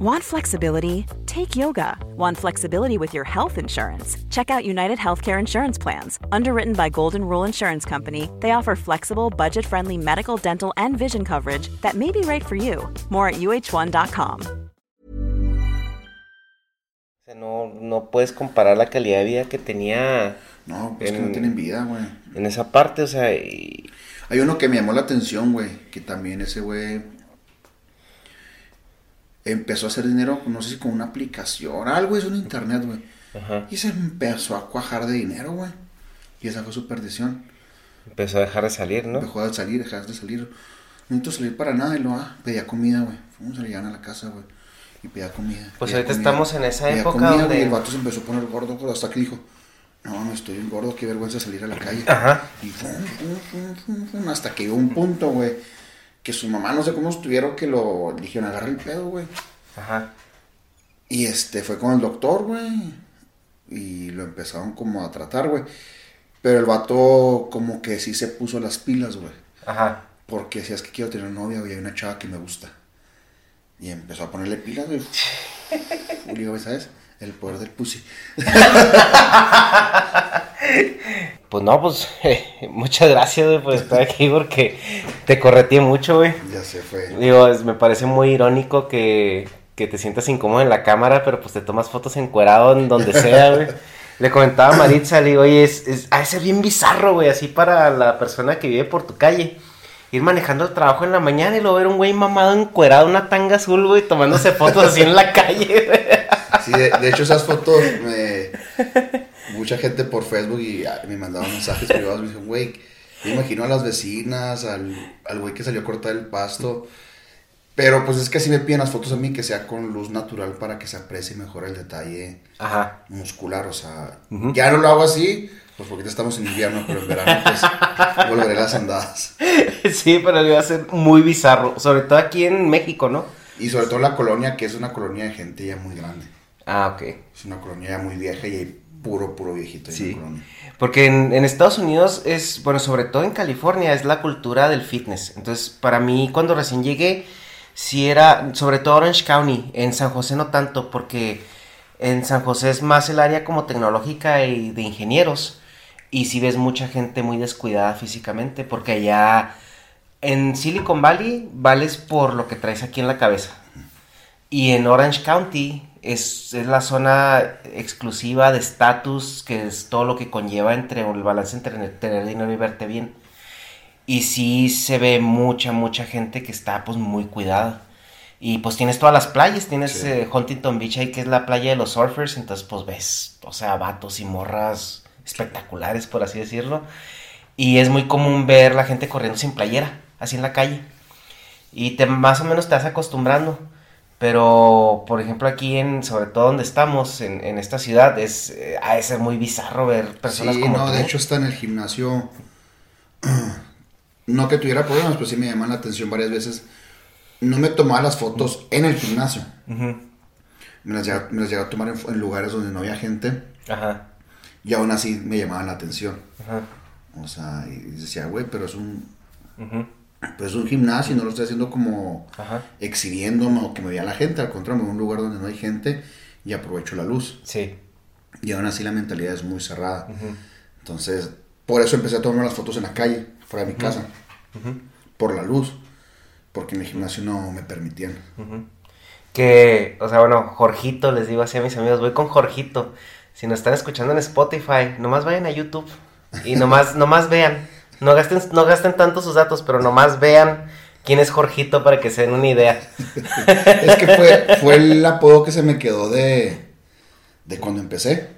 Want flexibility? Take yoga. Want flexibility with your health insurance? Check out United Healthcare Insurance Plans. Underwritten by Golden Rule Insurance Company, they offer flexible, budget friendly medical, dental, and vision coverage that may be right for you. More at uh1.com. No, no puedes comparar la calidad de vida que tenía. No, pues que no tienen vida, güey. En esa parte, o sea. Y... Hay uno que me llamó la atención, güey. Que también ese güey empezó a hacer dinero, no sé si con una aplicación, algo es un internet, güey. Y se empezó a cuajar de dinero, güey. Y esa fue su perdición. Empezó a dejar de salir, ¿no? Dejó de salir, dejar de salir. No necesito salir para nada y lo ah, pedía comida, güey. Fuimos a llegar a la casa, güey. Y pedía comida. Pues pedía ahorita comida, estamos en esa pedía época comida, donde- el vato se empezó a poner gordo, güey, hasta que dijo, no, no estoy gordo, qué vergüenza salir a la calle. Ajá. Y fum, fum, fum, fum, fum, hasta que llegó un punto, güey, que su mamá, no sé cómo estuvieron, que lo dijeron, agarra el pedo, güey. Ajá. Y este fue con el doctor, güey. Y lo empezaron como a tratar, güey. Pero el vato como que sí se puso las pilas, güey. Ajá. Porque decía, es que quiero tener novia, güey, hay una chava que me gusta. Y empezó a ponerle pilas, güey. Digo, ¿sabes? El poder del pussy. Pues no, pues muchas gracias, güey, por estar aquí porque te correteé mucho, güey. Ya se fue. Digo, es- me parece muy irónico que, que te sientas incómodo en la cámara, pero pues te tomas fotos encuerado en donde sea, güey. Le comentaba a Maritza, le digo, oye, es, es, ha de ser bien bizarro, güey, así para la persona que vive por tu calle. Ir manejando el trabajo en la mañana y luego ver un güey mamado encuerado, una tanga azul, güey, tomándose fotos así en la calle, güey. Sí, de, de hecho esas fotos, me, mucha gente por Facebook y ah, me mandaban mensajes privados, me dijeron, güey, me imagino a las vecinas, al, al güey que salió a cortar el pasto. Pero pues es que así me piden las fotos a mí que sea con luz natural para que se aprecie mejor el detalle Ajá. muscular, o sea, ya no lo hago así, pues porque ahorita estamos en invierno, pero en verano pues volveré a las andadas. Sí, pero le va a ser muy bizarro, sobre todo aquí en México, ¿no? Y sobre todo la colonia, que es una colonia de gente ya muy grande. Ah, ok. Es una colonia ya muy vieja y hay puro, puro viejito en Sí. Porque en, en Estados Unidos es, bueno, sobre todo en California, es la cultura del fitness. Entonces, para mí, cuando recién llegué, sí era, sobre todo Orange County, en San José no tanto, porque en San José es más el área como tecnológica y de ingenieros. Y sí ves mucha gente muy descuidada físicamente, porque allá en Silicon Valley vales por lo que traes aquí en la cabeza. Y en Orange County es, es la zona exclusiva de estatus, que es todo lo que conlleva entre el balance entre tener dinero y verte bien. Y sí se ve mucha, mucha gente que está pues muy cuidada. Y pues tienes todas las playas, tienes Sí. eh, Huntington Beach ahí que es la playa de los surfers, entonces pues ves, o sea, vatos y morras espectaculares, por así decirlo. Y es muy común ver la gente corriendo sin playera, así en la calle. Y te, más o menos te vas acostumbrando. Pero, por ejemplo, aquí en, sobre todo donde estamos, en, en esta ciudad, es, eh, ha de ser muy bizarro ver personas sí, como no, tú. de hecho está en el gimnasio. No que tuviera problemas, pero sí me llaman la atención varias veces. No me tomaba las fotos en el gimnasio. Me las llegaba, me las llegaba a tomar en, en lugares donde no había gente. Ajá, Y aún así me llamaban la atención. ajá, O sea, y decía, güey, pero es un. ujú. Pues es un gimnasio y no lo estoy haciendo como Ajá. exhibiéndome o que me vea la gente, al contrario, me voy a un lugar donde no hay gente y aprovecho la luz. Sí. Y aún así la mentalidad es muy cerrada. Entonces, por eso empecé a tomar las fotos en la calle, fuera de mi casa, por la luz, porque en el gimnasio no me permitían. Que, o sea, bueno, Jorgito, les digo así a mis amigos, voy con Jorgito. Si nos están escuchando en Spotify, nomás vayan a YouTube y nomás, nomás vean. No gasten, no gasten tanto sus datos, pero nomás vean quién es Jorgito para que se den una idea. Es que fue, fue el apodo que se me quedó de, de cuando empecé.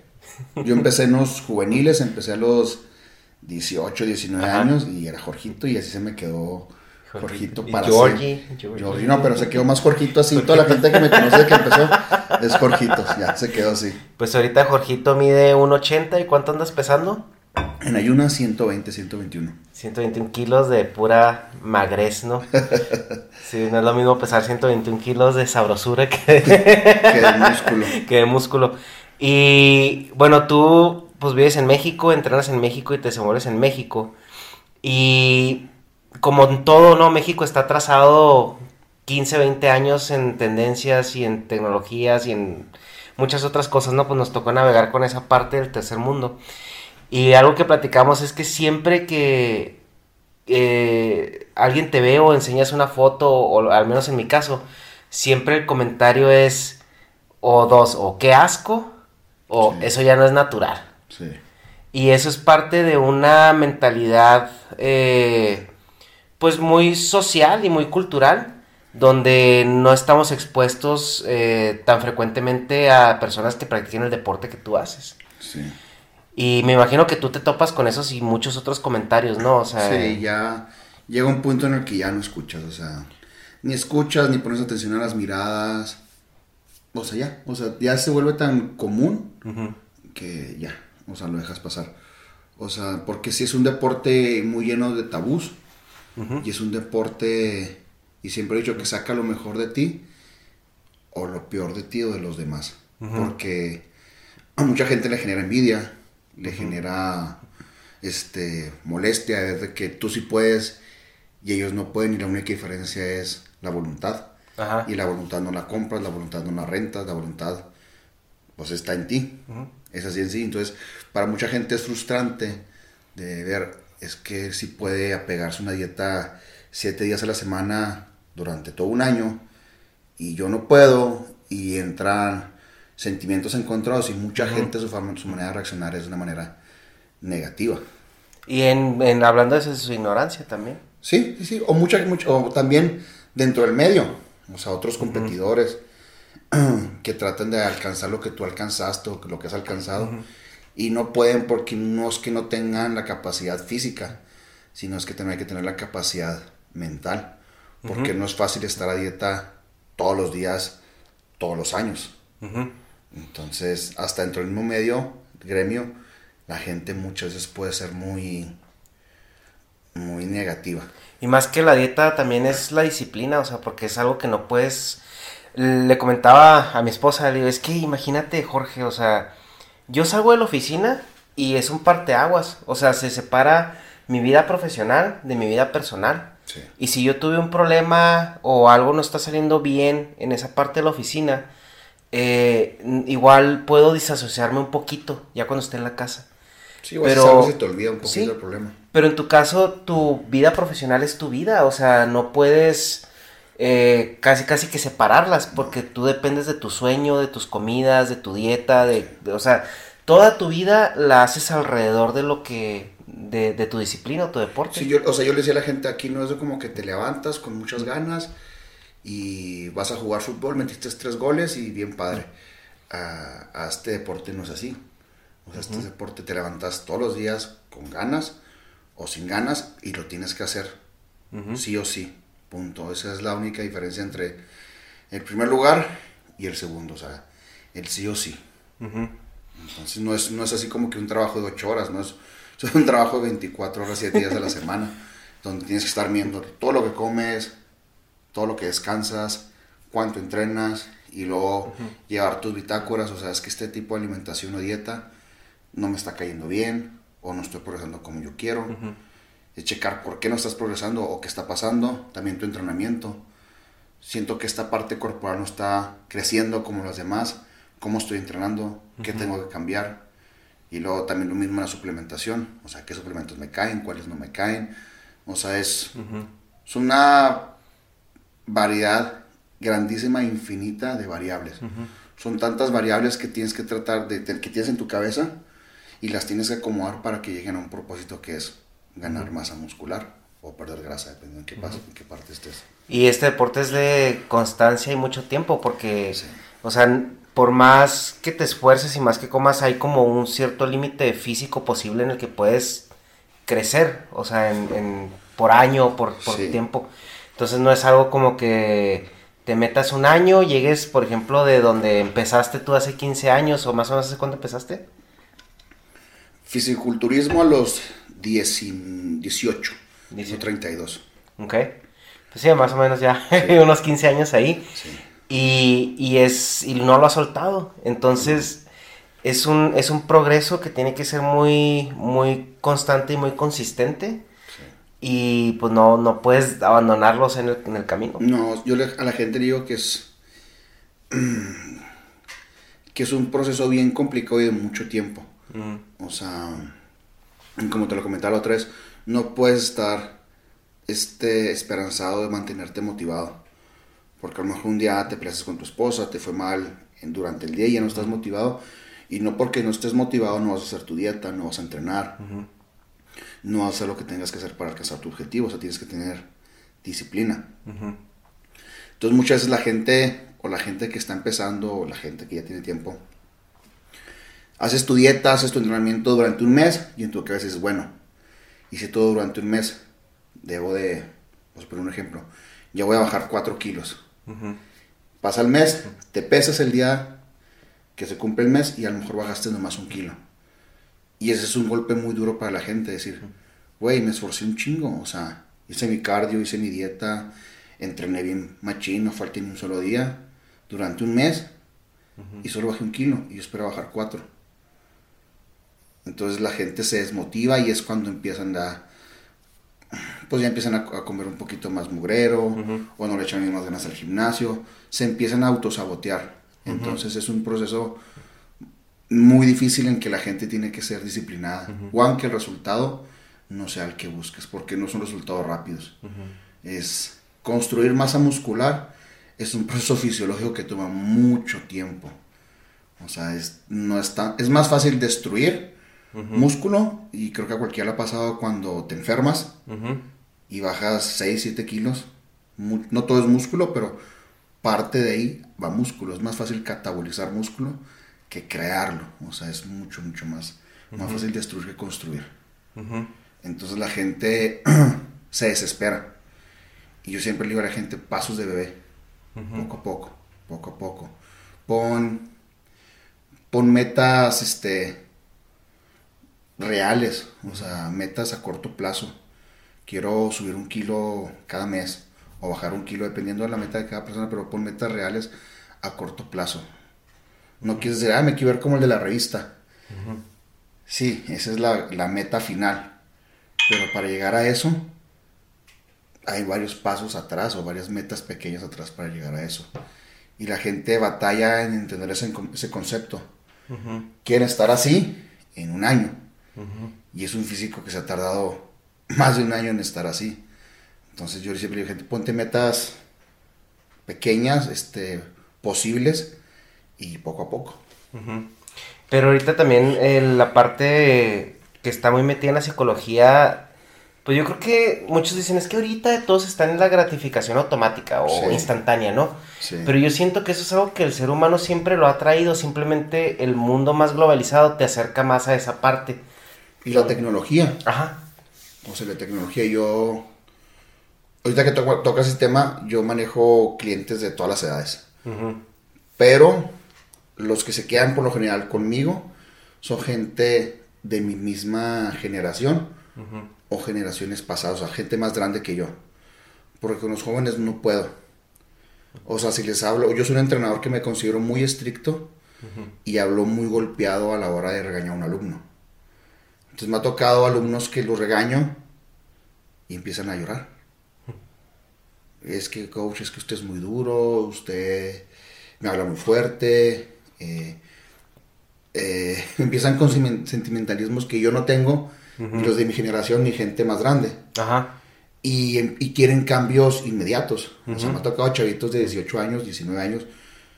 Yo empecé en los juveniles, empecé a los 18, 19 Ajá. años y era Jorgito y así se me quedó Jorgito para Georgie, siempre. Georgie. Georgie, no, pero se quedó más Jorgito así. Toda la gente que me conoce que empezó es Jorgito, ya se quedó así. Pues ahorita Jorgito mide 1.80 y ¿cuánto andas pesando? En ayunas 120, 121. 121 kilos de pura magrez, ¿no? Sí, no es lo mismo pesar 121 kilos de sabrosura que... Que de músculo. que de músculo. Y bueno, tú pues vives en México, entrenas en México y te desenvuelves en México. Y como en todo, ¿no? México está atrasado 15, 20 años en tendencias y en tecnologías y en muchas otras cosas, ¿no? Pues nos tocó navegar con esa parte del tercer mundo. Y algo que platicamos es que siempre que eh, alguien te ve o enseñas una foto, o al menos en mi caso, siempre el comentario es o dos, o qué asco, o Sí. eso ya no es natural. Sí. Y eso es parte de una mentalidad, eh, pues muy social y muy cultural, donde no estamos expuestos eh, tan frecuentemente a personas que practiquen el deporte que tú haces. Sí. Y me imagino que tú te topas con esos y muchos otros comentarios, ¿no? O sea, Sí, ya llega un punto en el que ya no escuchas, o sea, ni escuchas, ni pones atención a las miradas, o sea, ya, o sea, ya se vuelve tan común que ya, o sea, lo dejas pasar. O sea, porque si es un deporte muy lleno de tabús, y es un deporte, y siempre he dicho que saca lo mejor de ti, o lo peor de ti o de los demás, porque a mucha gente le genera envidia, le genera este molestia de que tú sí puedes y ellos no pueden y la única diferencia es la voluntad. Ajá. y la voluntad no la compras, la voluntad no la rentas, la voluntad pues está en ti, es así en sí, entonces para mucha gente es frustrante de ver es que si puede apegarse a una dieta siete días a la semana durante todo un año y yo no puedo y entran sentimientos encontrados y mucha gente su, forma- su manera de reaccionar es de una manera negativa. Y en, en- hablando de su ignorancia también. Sí, sí, sí, o, mucha, mucho, o también dentro del medio, o sea, otros competidores que tratan de alcanzar lo que tú alcanzaste o lo que has alcanzado y no pueden porque no es que no tengan la capacidad física, sino es que también hay que tener la capacidad mental, porque no es fácil estar a dieta todos los días, todos los años. Entonces, hasta dentro del mismo medio, gremio, la gente muchas veces puede ser muy, muy negativa. Y más que la dieta también es la disciplina, o sea, porque es algo que no puedes... Le comentaba a mi esposa, le digo, es que imagínate, Jorge, o sea, yo salgo de la oficina y es un parteaguas, o sea, se separa mi vida profesional de mi vida personal. Sí. Y si yo tuve un problema o algo no está saliendo bien en esa parte de la oficina, eh, igual puedo disasociarme un poquito ya cuando esté en la casa. Sí, o Pero- algo se te olvida un poquito sí. el problema. Pero en tu caso, tu vida profesional es tu vida, o sea, no puedes eh, casi casi que separarlas, porque tú dependes de tu sueño, de tus comidas, de tu dieta, de, de- o sea, toda tu vida la haces alrededor de lo que, de, de tu disciplina o tu deporte. Sí, yo, o sea, yo le decía a la gente aquí, no es como que te levantas con muchas ganas y vas a jugar fútbol, metiste tres goles y bien padre. A, a este deporte no es así. O sea, este deporte te levantas todos los días con ganas o sin ganas y lo tienes que hacer. Sí o sí. Punto. Esa es la única diferencia entre el primer lugar y el segundo. O sea, el sí o sí. Entonces no es, no es así como que un trabajo de 8 horas, no es, es un trabajo de 24 horas, 7 días a la semana, donde tienes que estar viendo todo lo que comes, todo lo que descansas, cuánto entrenas y luego llevar tus bitácoras, o sea, es que este tipo de alimentación o dieta no me está cayendo bien o no estoy progresando como yo quiero. es checar por qué no estás progresando o qué está pasando, también tu entrenamiento. Siento que esta parte corporal no está creciendo como las demás, cómo estoy entrenando, qué tengo que cambiar. Y luego también lo mismo en la suplementación, o sea, qué suplementos me caen, cuáles no me caen. O sea, es, es una variedad grandísima, infinita de variables. Son tantas variables que tienes que tratar de, que tienes en tu cabeza y las tienes que acomodar para que lleguen a un propósito que es ganar masa muscular o perder grasa, dependiendo en qué, en qué parte estés. Y este deporte es de constancia y mucho tiempo, porque, o sea, por más que te esfuerces y más que comas, hay como un cierto límite físico posible en el que puedes crecer, o sea, en, por año, por, por tiempo. Entonces no es algo como que te metas un año, llegues, por ejemplo, de donde empezaste tú hace 15 años o más o menos hace cuándo empezaste. Fisiculturismo a los 10, 18, 32. Ok. Pues sí, más o menos ya unos 15 años ahí. Y, y, es, y no lo ha soltado. Entonces, es un, es un progreso que tiene que ser muy, muy constante y muy consistente. Y pues no, no puedes abandonarlos en el, en el camino. No, yo a la gente le digo que es, que es un proceso bien complicado y de mucho tiempo. O sea, como te lo comentaba la otra vez, no puedes estar este, esperanzado de mantenerte motivado. Porque a lo mejor un día te peleas con tu esposa, te fue mal durante el día y ya no estás motivado. Y no porque no estés motivado no vas a hacer tu dieta, no vas a entrenar, a hacer lo que tengas que hacer para alcanzar tu objetivo. O sea, tienes que tener disciplina. Entonces muchas veces la gente, o la gente que está empezando, o la gente que ya tiene tiempo, haces tu dieta, haces tu entrenamiento durante un mes y en tu cabeza dices, bueno, hice todo durante un mes, debo de, vamos a poner un ejemplo, ya voy a bajar 4 kilos. Pasa el mes, te pesas el día que se cumple el mes y a lo mejor bajaste nomás un kilo. Y ese es un golpe muy duro para la gente, decir, güey, me esforcé un chingo, o sea, hice mi cardio, hice mi dieta, entrené bien machín, no falté ni un solo día, durante un mes, y solo bajé un kilo, y yo espero bajar cuatro. Entonces la gente se desmotiva y es cuando empiezan a, pues ya empiezan a, comer un poquito más mugrero, o no le echan ni más ganas al gimnasio, se empiezan a autosabotear. Entonces es un proceso muy difícil en que la gente tiene que ser disciplinada, o aunque el resultado no sea el que busques, porque no son resultados rápidos. Es construir masa muscular, es un proceso fisiológico que toma mucho tiempo. O sea, es, no es, es más fácil destruir músculo y creo que a cualquiera le ha pasado cuando te enfermas y bajas 6, 7 kilos. no todo es músculo, pero parte de ahí va músculo. Es más fácil catabolizar músculo que crearlo. O sea, es mucho, mucho más, más fácil destruir que construir. Entonces la gente se desespera. Y yo siempre le digo a la gente, pasos de bebé. Poco a poco, poco a poco. Pon, pon metas, este, reales, o sea, metas a corto plazo. Quiero subir un kilo cada mes o bajar un kilo dependiendo de la meta de cada persona, pero pon metas reales a corto plazo. No quieres decir, ah, me quiero ver como el de la revista. Sí, esa es la, la meta final. Pero para llegar a eso, hay varios pasos atrás o varias metas pequeñas atrás para llegar a eso. Y la gente batalla en entender ese, ese concepto. Quieren estar así en un año. Y es un físico que se ha tardado más de un año en estar así. Entonces yo siempre digo, gente, ponte metas pequeñas, este, posibles y poco a poco. Pero ahorita también eh, la parte que está muy metida en la psicología, pues yo creo que muchos dicen es que ahorita todos están en la gratificación automática o instantánea, ¿no? Pero yo siento que eso es algo que el ser humano siempre lo ha traído, simplemente el mundo más globalizado te acerca más a esa parte. Y la tecnología. Ajá. O sea, la tecnología, yo. Ahorita que tocas ese tema, yo manejo clientes de todas las edades. Pero los que se quedan por lo general conmigo son gente de mi misma generación o generaciones pasadas, o sea, gente más grande que yo. Porque con los jóvenes no puedo. O sea, si les hablo, yo soy un entrenador que me considero muy estricto y hablo muy golpeado a la hora de regañar a un alumno. Entonces me ha tocado alumnos que los regaño y empiezan a llorar. Es que, coach, es que usted es muy duro, usted me habla muy fuerte. Eh, eh, empiezan con sentimentalismos que yo no tengo, ni los de mi generación, ni gente más grande. Ajá. Y, y quieren cambios inmediatos. O sea, me ha tocado chavitos de 18 años, 19 años.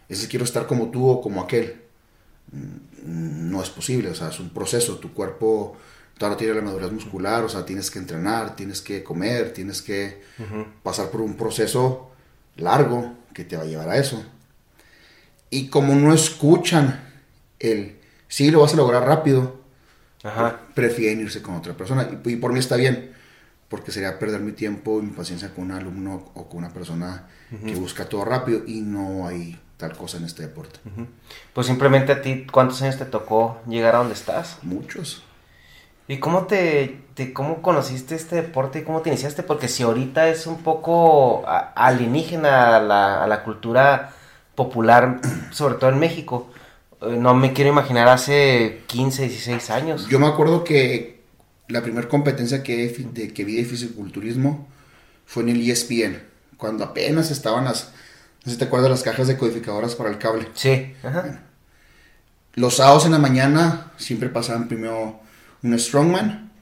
Ese quiero estar como tú o como aquel. Mm, no es posible, o sea, es un proceso. Tu cuerpo todavía tiene la madurez muscular, o sea, tienes que entrenar, tienes que comer, tienes que pasar por un proceso largo que te va a llevar a eso. Y como no escuchan el, sí, lo vas a lograr rápido, prefieren irse con otra persona. Y, por mí está bien, porque sería perder mi tiempo y mi paciencia con un alumno o con una persona que busca todo rápido y no hay tal cosa en este deporte. Pues simplemente a ti, ¿cuántos años te tocó llegar a donde estás? Muchos. ¿Y cómo te, cómo conociste este deporte y cómo te iniciaste? Porque si ahorita es un poco alienígena a la, cultura popular, sobre todo en México, eh, no me quiero imaginar hace 15, 16 años. Yo me acuerdo que la primera competencia que, de, que vi de fisiculturismo fue en el ESPN, cuando apenas estaban las, no sé si te acuerdas, las cajas de codificadoras para el cable. Sí. Los sábados en la mañana siempre pasaban primero un strongman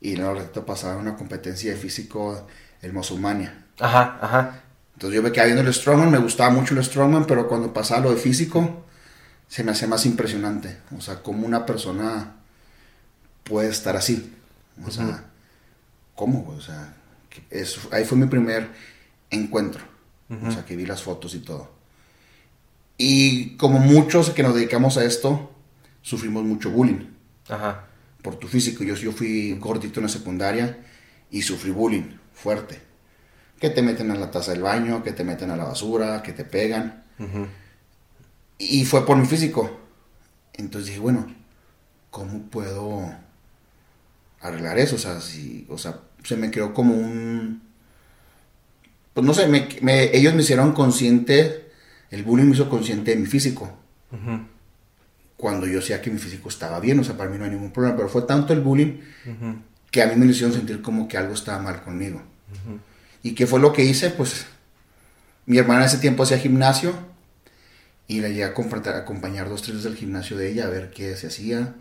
y luego pasaba una competencia de físico, el musulmania. Ajá, ajá. Entonces yo me quedaba viendo el strongman, me gustaba mucho el strongman, pero cuando pasaba lo de físico, se me hacía más impresionante. O sea, cómo una persona puede estar así. O sea, ¿cómo? O sea, eso, ahí fue mi primer encuentro. O sea, que vi las fotos y todo. Y como muchos que nos dedicamos a esto, sufrimos mucho bullying. Ajá por tu físico. Yo, yo fui gordito en la secundaria y sufrí bullying fuerte. Que te meten a la taza del baño, que te meten a la basura, que te pegan. Y fue por mi físico. Entonces dije, bueno, ¿cómo puedo arreglar eso? O sea, si, o sea se me creó como un... Pues no sé, ellos me hicieron consciente, el bullying me hizo consciente de mi físico cuando yo sabía que mi físico estaba bien, o sea, para mí no hay ningún problema, pero fue tanto el bullying que a mí me hicieron sentir como que algo estaba mal conmigo. ¿Y qué fue lo que hice? Pues mi hermana en ese tiempo hacía gimnasio y la llegué a, acompañar dos, tres del gimnasio de ella a ver qué se hacía.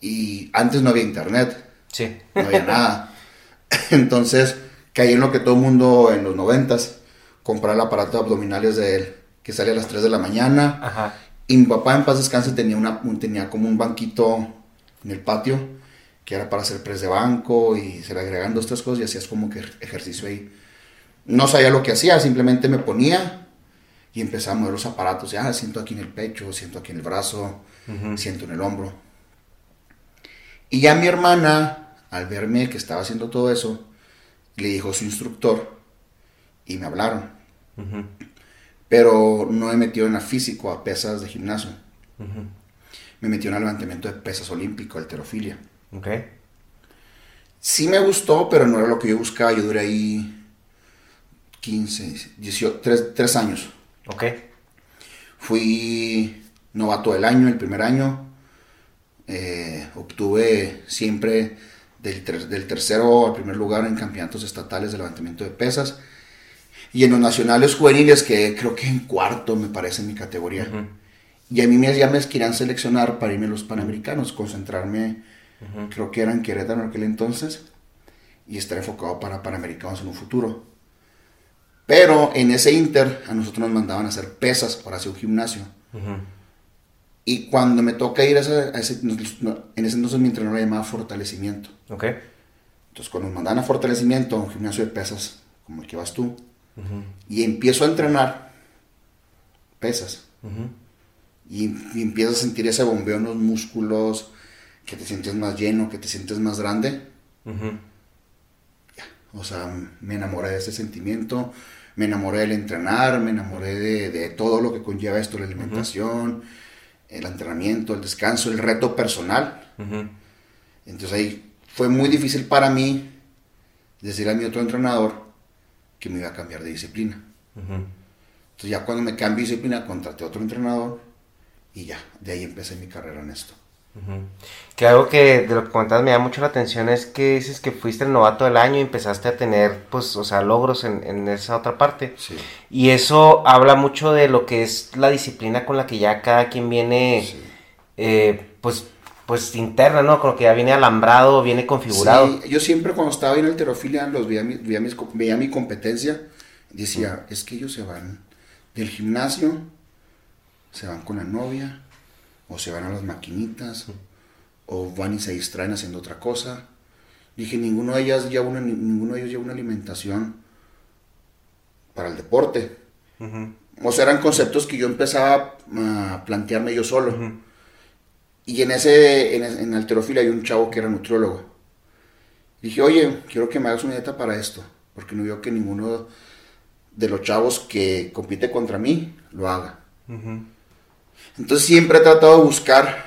Y antes no había internet. Sí. No había nada. Entonces caí en lo que todo el mundo en los noventas, comprar el aparato de abdominales de él, que sale a las 3 de la mañana. Ajá y mi papá en paz descanse tenía, una, tenía como un banquito en el patio que era para hacer press de banco y se le agregaban dos, tres cosas y hacías como que ejercicio ahí. No sabía lo que hacía, simplemente me ponía y empezaba a mover los aparatos. Ya, siento aquí en el pecho, siento aquí en el brazo, siento en el hombro. Y ya mi hermana, al verme que estaba haciendo todo eso, le dijo a su instructor y me hablaron. Pero no me metió en la físico, a pesas de gimnasio. Me metió en el levantamiento de pesas olímpico, alterofilia. Ok. Sí me gustó, pero no era lo que yo buscaba. Yo duré ahí 15, 18, 3, años. Ok. Fui novato del año, el primer año. Eh, obtuve siempre del, del, tercero al primer lugar en campeonatos estatales de levantamiento de pesas y en los nacionales juveniles, que creo que en cuarto me parece en mi categoría. Y a mí me, ya me querían seleccionar para irme a los Panamericanos, concentrarme, creo que era en Querétaro en aquel entonces, y estar enfocado para Panamericanos en un futuro. Pero en ese Inter a nosotros nos mandaban a hacer pesas para hacer un gimnasio. Y cuando me toca ir a ese, en ese entonces mi entrenador lo llamaba fortalecimiento. Ok. Entonces cuando nos mandaban a fortalecimiento, un gimnasio de pesas, como el que vas tú, y empiezo a entrenar pesas. y, empiezo a sentir ese bombeo en los músculos, que te sientes más lleno, que te sientes más grande. O sea, me enamoré de ese sentimiento, me enamoré del entrenar, me enamoré de, todo lo que conlleva esto, la alimentación, el entrenamiento, el descanso, el reto personal. Entonces ahí fue muy difícil para mí decir a mi otro entrenador, que me iba a cambiar de disciplina. Entonces ya cuando me cambié de disciplina contraté a otro entrenador y ya, de ahí empecé mi carrera en esto. Que algo que de lo que comentabas me da mucho la atención es que dices que fuiste el novato del año y empezaste a tener, pues, o sea, logros en, en esa otra parte. Sí. Y eso habla mucho de lo que es la disciplina con la que ya cada quien viene, Sí. eh, pues, pues interna, ¿no? Con lo que ya viene alambrado, viene configurado. Sí, yo siempre cuando estaba en alterofilia los veía, mi- veía, mis veía mi competencia, decía, es que ellos se van del gimnasio, se van con la novia, o se van a las maquinitas, o van y se distraen haciendo otra cosa. Dije, ninguno de ellas lleva una, ninguno de ellos lleva una alimentación para el deporte. O sea, eran conceptos que yo empezaba a plantearme yo solo. Y en ese, en, en alterofilia hay un chavo que era nutriólogo. Dije, oye, quiero que me hagas una dieta para esto, porque no veo que ninguno de los chavos que compite contra mí lo haga. Entonces siempre he tratado de buscar,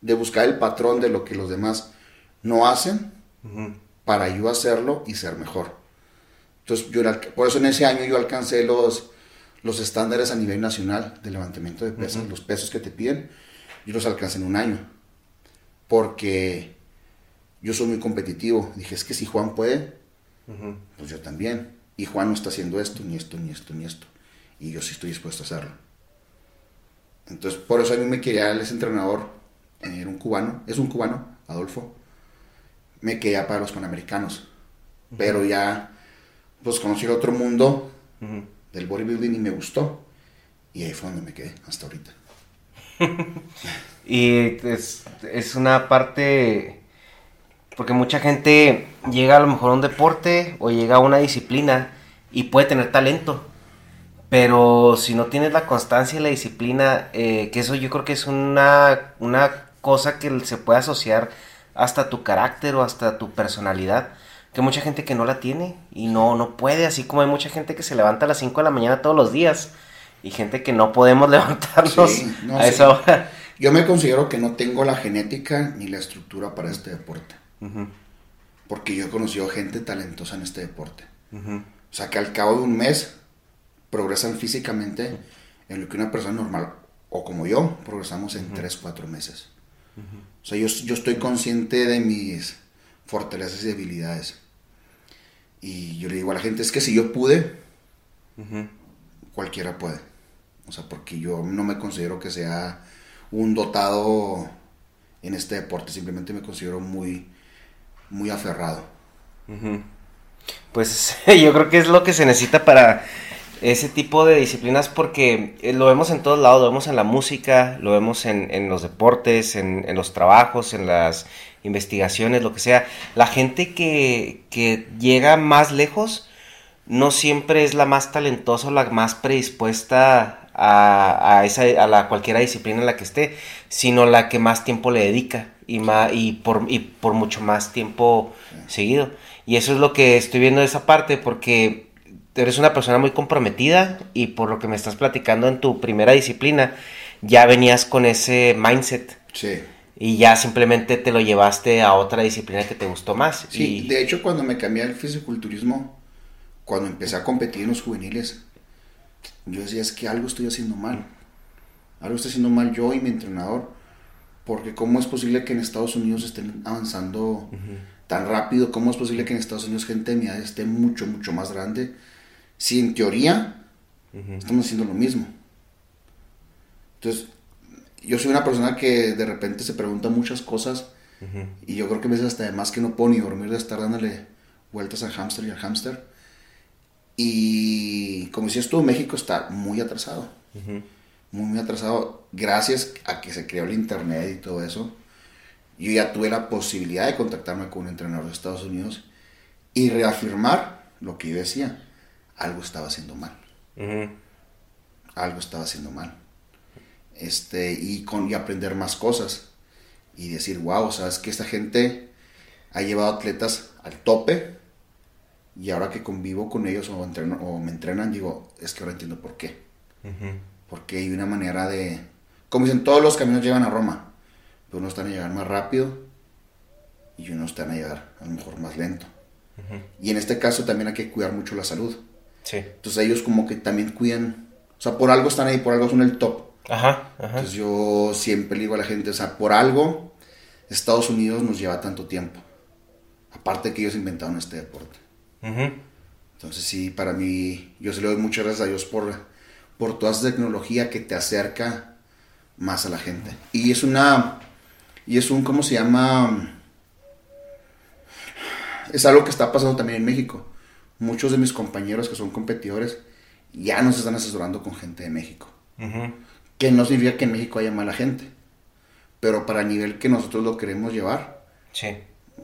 de buscar el patrón de lo que los demás no hacen, para yo hacerlo y ser mejor. Entonces, yo, por eso en ese año yo alcancé los, los estándares a nivel nacional de levantamiento de pesas, los pesos que te piden, yo los alcancé en un año. Porque yo soy muy competitivo. Dije, es que si Juan puede, pues yo también. Y Juan no está haciendo esto, ni esto, ni esto, ni esto. Y yo sí estoy dispuesto a hacerlo. Entonces, por eso a mí me quería ese entrenador, eh, era un cubano, es un cubano, Adolfo. Me quería para los panamericanos. Pero ya, pues conocí el otro mundo del bodybuilding y me gustó. Y ahí fue donde me quedé, hasta ahorita. Y es, es una parte, porque mucha gente llega a lo mejor a un deporte o llega a una disciplina y puede tener talento, pero si no tienes la constancia y la disciplina, eh, que eso yo creo que es una, una cosa que se puede asociar hasta tu carácter o hasta tu personalidad. Que hay mucha gente que no la tiene y no, no puede, así como hay mucha gente que se levanta a las 5 de la mañana todos los días y gente que no podemos levantarnos Sí, no, a sí. esa hora. Yo me considero que no tengo la genética ni la estructura para este deporte. Porque yo he conocido gente talentosa en este deporte. O sea, que al cabo de un mes progresan físicamente en lo que una persona normal, o como yo, progresamos en 3, 4 meses. O sea, yo, yo estoy consciente de mis fortalezas y debilidades. Y yo le digo a la gente, es que si yo pude, cualquiera puede. O sea, porque yo no me considero que sea un dotado en este deporte, simplemente me considero muy, muy aferrado. Pues yo creo que es lo que se necesita para ese tipo de disciplinas porque eh, lo vemos en todos lados, lo vemos en la música, lo vemos en, los deportes, en, los trabajos, en las investigaciones, lo que sea. La gente que, que llega más lejos no siempre es la más talentosa o la más predispuesta a, a esa, a la cualquiera disciplina en la que esté, sino la que más tiempo le dedica y, ma- y, por, y por mucho más tiempo seguido. Y eso es lo que estoy viendo de esa parte, porque eres una persona muy comprometida y por lo que me estás platicando en tu primera disciplina, ya venías con ese mindset Sí. y ya simplemente te lo llevaste a otra disciplina que te gustó más. Sí, y, de hecho cuando me cambié al fisiculturismo, cuando empecé a competir en los juveniles, yo decía, es que algo estoy haciendo mal. Algo estoy haciendo mal yo y mi entrenador. Porque cómo es posible que en Estados Unidos estén avanzando tan rápido, cómo es posible que en Estados Unidos gente de mi edad esté mucho, mucho más grande. Si en teoría estamos haciendo lo mismo. Entonces, yo soy una persona que de repente se pregunta muchas cosas y yo creo que a veces hasta además que no puedo ni dormir de estar dándole vueltas al hámster y al hámster. Y como decías tú, México está muy atrasado. Muy, muy atrasado. Gracias a que se creó el internet y todo eso. Yo ya tuve la posibilidad de contactarme con un entrenador de Estados Unidos y reafirmar lo que yo decía. Algo estaba haciendo mal. Algo estaba haciendo mal. Este, y, con, y aprender más cosas. Y decir, wow, sabes que esta gente ha llevado atletas al tope. Y ahora que convivo con ellos o, entreno- o me entrenan, digo, es que ahora entiendo por qué. Porque hay una manera de... Como dicen, todos los caminos llegan a Roma. Pero unos están a llegar más rápido y unos están a llegar a lo mejor más lento. Y en este caso también hay que cuidar mucho la salud. Sí. Entonces ellos como que también cuidan, o sea, por algo están ahí, por algo son el top. Ajá, ajá. Entonces yo siempre le digo a la gente, o sea, por algo Estados Unidos nos lleva tanto tiempo. Aparte que ellos inventaron este deporte. Ujú. Entonces sí, para mí, yo se le doy muchas gracias a Dios por, por toda esa tecnología que te acerca más a la gente. Y es una, y es un, ¿cómo se llama? Es algo que está pasando también en México. Muchos de mis compañeros que son competidores ya nos están asesorando con gente de México. Que no significa que en México haya mala gente. Pero para el nivel que nosotros lo queremos llevar, Sí.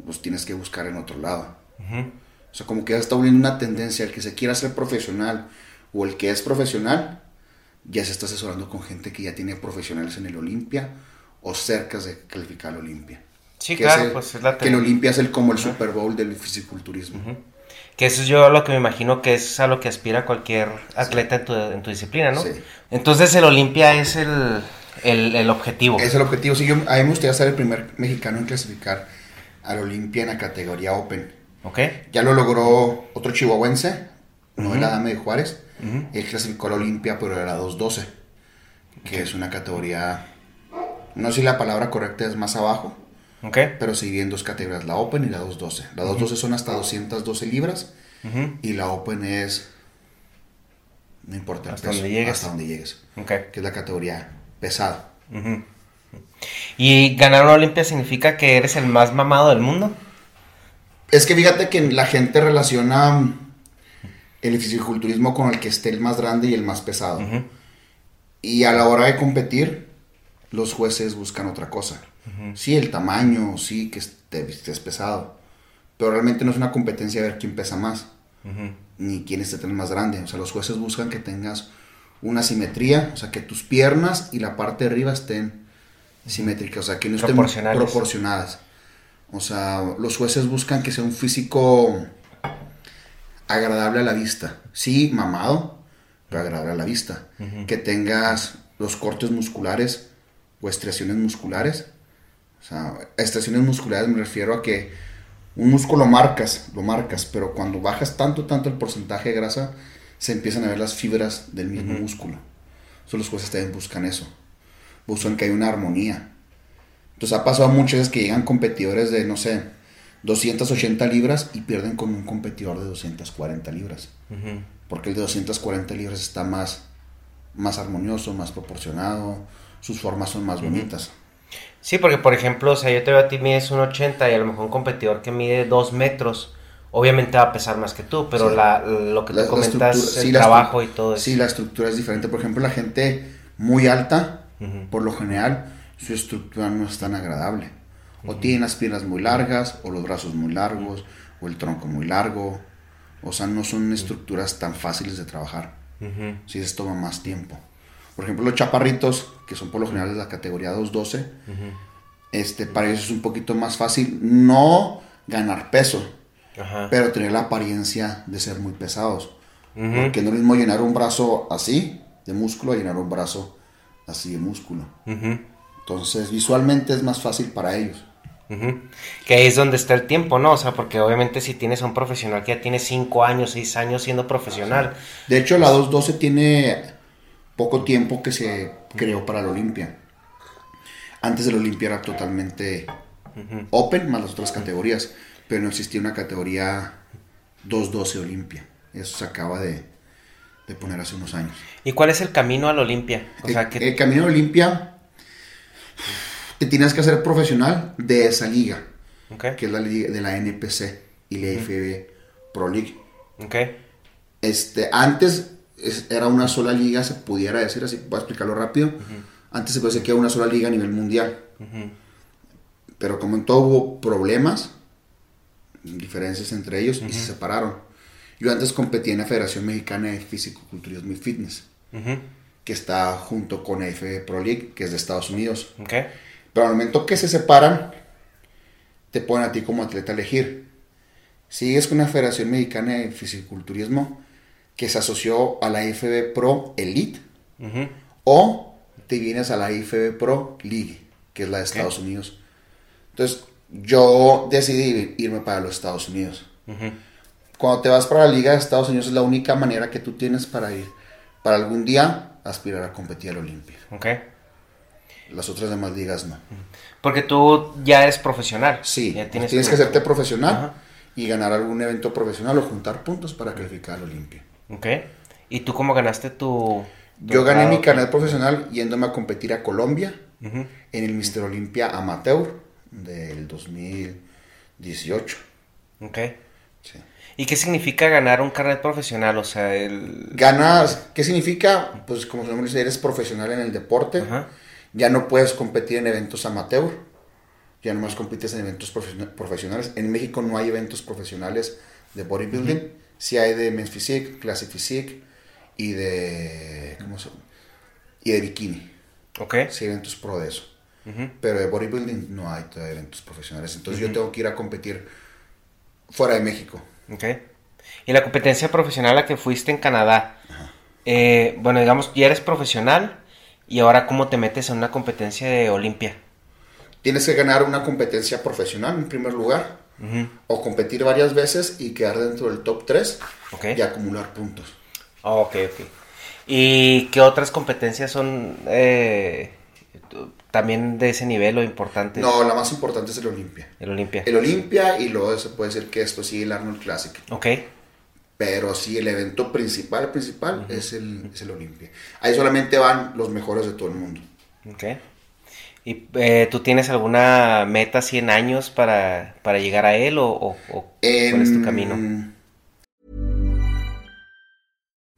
pues tienes que buscar en otro lado. Ujú. O sea, como que ya está volviendo una tendencia, el que se quiera ser profesional o el que es profesional, ya se está asesorando con gente que ya tiene profesionales en el Olimpia o cerca de calificar al Olimpia. Sí, Que claro, es el- pues es la Que el Olimpia es el como el Super Bowl del fisiculturismo. Que eso es yo lo que me imagino que es a lo que aspira cualquier atleta en, tu, en tu disciplina, ¿no? Sí. Entonces el Olimpia es el, el, el objetivo. Es el objetivo. Sí, yo, a mí me gustaría ser el primer mexicano en clasificar al Olimpia en la categoría Open. ¿Ok? Ya lo logró otro chihuahuense, Noel Adame de Juárez. Él clasificó al Olimpia, pero era 212, que es una categoría, no sé si la palabra correcta es más abajo, ¿Ok? pero se divide en dos categorías, la Open y la 212. La 212 son hasta 212 libras y la Open es, no importa Hasta peso, donde llegues. hasta donde llegues, Ok. que es la categoría pesada. ¿Y ganar una Olimpia significa que eres el más mamado del mundo? Es que fíjate que la gente relaciona mm, el fisiculturismo con el que esté el más grande y el más pesado. Y a la hora de competir, los jueces buscan otra cosa. Sí, el tamaño, sí, que esté- estés pesado. Pero realmente no es una competencia ver quién pesa más, ni quién esté el más grande. O sea, los jueces buscan que tengas una simetría, o sea, que tus piernas y la parte de arriba estén simétricas, o sea, que no estén proporcionadas. O sea, los jueces buscan que sea un físico agradable a la vista. Sí, mamado, pero agradable a la vista. Que tengas los cortes musculares o estriaciones musculares. O sea, estriaciones musculares me refiero a que un músculo marcas, lo marcas, pero cuando bajas tanto, tanto el porcentaje de grasa, se empiezan a ver las fibras del mismo músculo. Entonces los jueces también buscan eso. Buscan que haya una armonía. Entonces ha pasado muchas veces que llegan competidores de, no sé, 280 libras y pierden con un competidor de 240 libras. Porque el de 240 libras está más, más armonioso, más proporcionado, sus formas son más bonitas. Sí, porque por ejemplo, o sea, yo te veo a ti mides un 80 y a lo mejor un competidor que mide 2 metros, obviamente va a pesar más que tú, pero Sí. la, lo que La- tú comentas, el sí, trabajo y todo eso. Sí, la estructura es diferente. Por ejemplo, la gente muy alta, por lo general, su estructura no es tan agradable. O tienen las piernas muy largas, o los brazos muy largos, o el tronco muy largo. O sea, no son estructuras tan fáciles de trabajar. Ujú. Sí, les toma más tiempo. Por ejemplo, los chaparritos, que son por lo general de la categoría 212, este, para ellos es un poquito más fácil no ganar peso, Ajá. pero tener la apariencia de ser muy pesados. Porque no es lo mismo llenar un brazo así de músculo a llenar un brazo así de músculo. Entonces, visualmente es más fácil para ellos. Que ahí es donde está el tiempo, ¿no? O sea, porque obviamente si tienes a un profesional que ya tiene 5 años, 6 años siendo profesional, De hecho, la 212 tiene poco tiempo que se creó para la Olimpia. Antes de la Olimpia era totalmente open, más las otras categorías, pero no existía una categoría 212 Olimpia. Eso se acaba de, de poner hace unos años. ¿y cuál es el camino a la Olimpia? O sea, el, que... el camino a la Olimpia, te tienes que hacer profesional de esa liga, que es la liga de la NPC y la FB Pro League. Este, antes es- era una sola liga, se pudiera decir así, voy a explicarlo rápido. Antes se puede decir que era una sola liga a nivel mundial. Pero como en todo hubo problemas, diferencias entre ellos, y se separaron. Yo antes competía en la Federación Mexicana de Físico-Culturismo y Fitness, que está junto con la FB Pro League, que es de Estados Unidos. Pero al momento que se separan, te ponen a ti como atleta a elegir. Sigues con la Federación Mexicana de Fisiculturismo, que se asoció a la IFB Pro Elite, o te vienes a la IFB Pro League, que es la de Estados Unidos. Entonces, yo decidí irme para los Estados Unidos. Cuando te vas para la Liga de Estados Unidos es la única manera que tú tienes para ir. Para algún día aspirar a competir al Olimpia. Ok. Las otras demás ligas no. Porque tú ya eres profesional. Sí, Ya tienes, que hacerte profesional y ganar algún evento profesional o juntar puntos para calificar al Olimpia. Ok. ¿Y tú cómo ganaste tu...? tu Yo gané grado? mi carnet profesional yéndome a competir a Colombia en el Mister Olimpia Amateur del 2018. Ok. Sí. ¿Y qué significa ganar un carnet profesional? O sea, el... Ganas, ¿qué significa? Pues como su nombre dice, eres profesional en el deporte. Ya no puedes competir en eventos amateur. Ya nomás compites en eventos profesio- profesionales. En México no hay eventos profesionales de bodybuilding. Sí hay de Men's Physique, Classic Physique y de... ¿Cómo se llama? Y de bikini. Ok. Sí, eventos pro de eso. Ujú. Pero de bodybuilding no hay todavía eventos profesionales. Entonces yo tengo que ir a competir fuera de México. Ok. ¿Y la competencia profesional a la que fuiste en Canadá? Eh, bueno, digamos, ya eres profesional y ahora cómo te metes en una competencia de Olimpia. Tienes que ganar una competencia profesional en primer lugar. O competir varias veces y quedar dentro del top 3 Ok. y acumular puntos. Ah, ok, ok. ¿Y qué otras competencias son eh, también de ese nivel o importantes? No, la más importante es el Olimpia. El Olimpia. El Olimpia y luego se puede decir que esto sigue el Arnold Classic. Ok. Pero sí, el evento principal, principal es el, es el Olimpia. Ahí solamente van los mejores de todo el mundo. Ok. ¿Y eh, tú tienes alguna meta 100 años para, para llegar a él o, o- o cuál es tu Em, camino?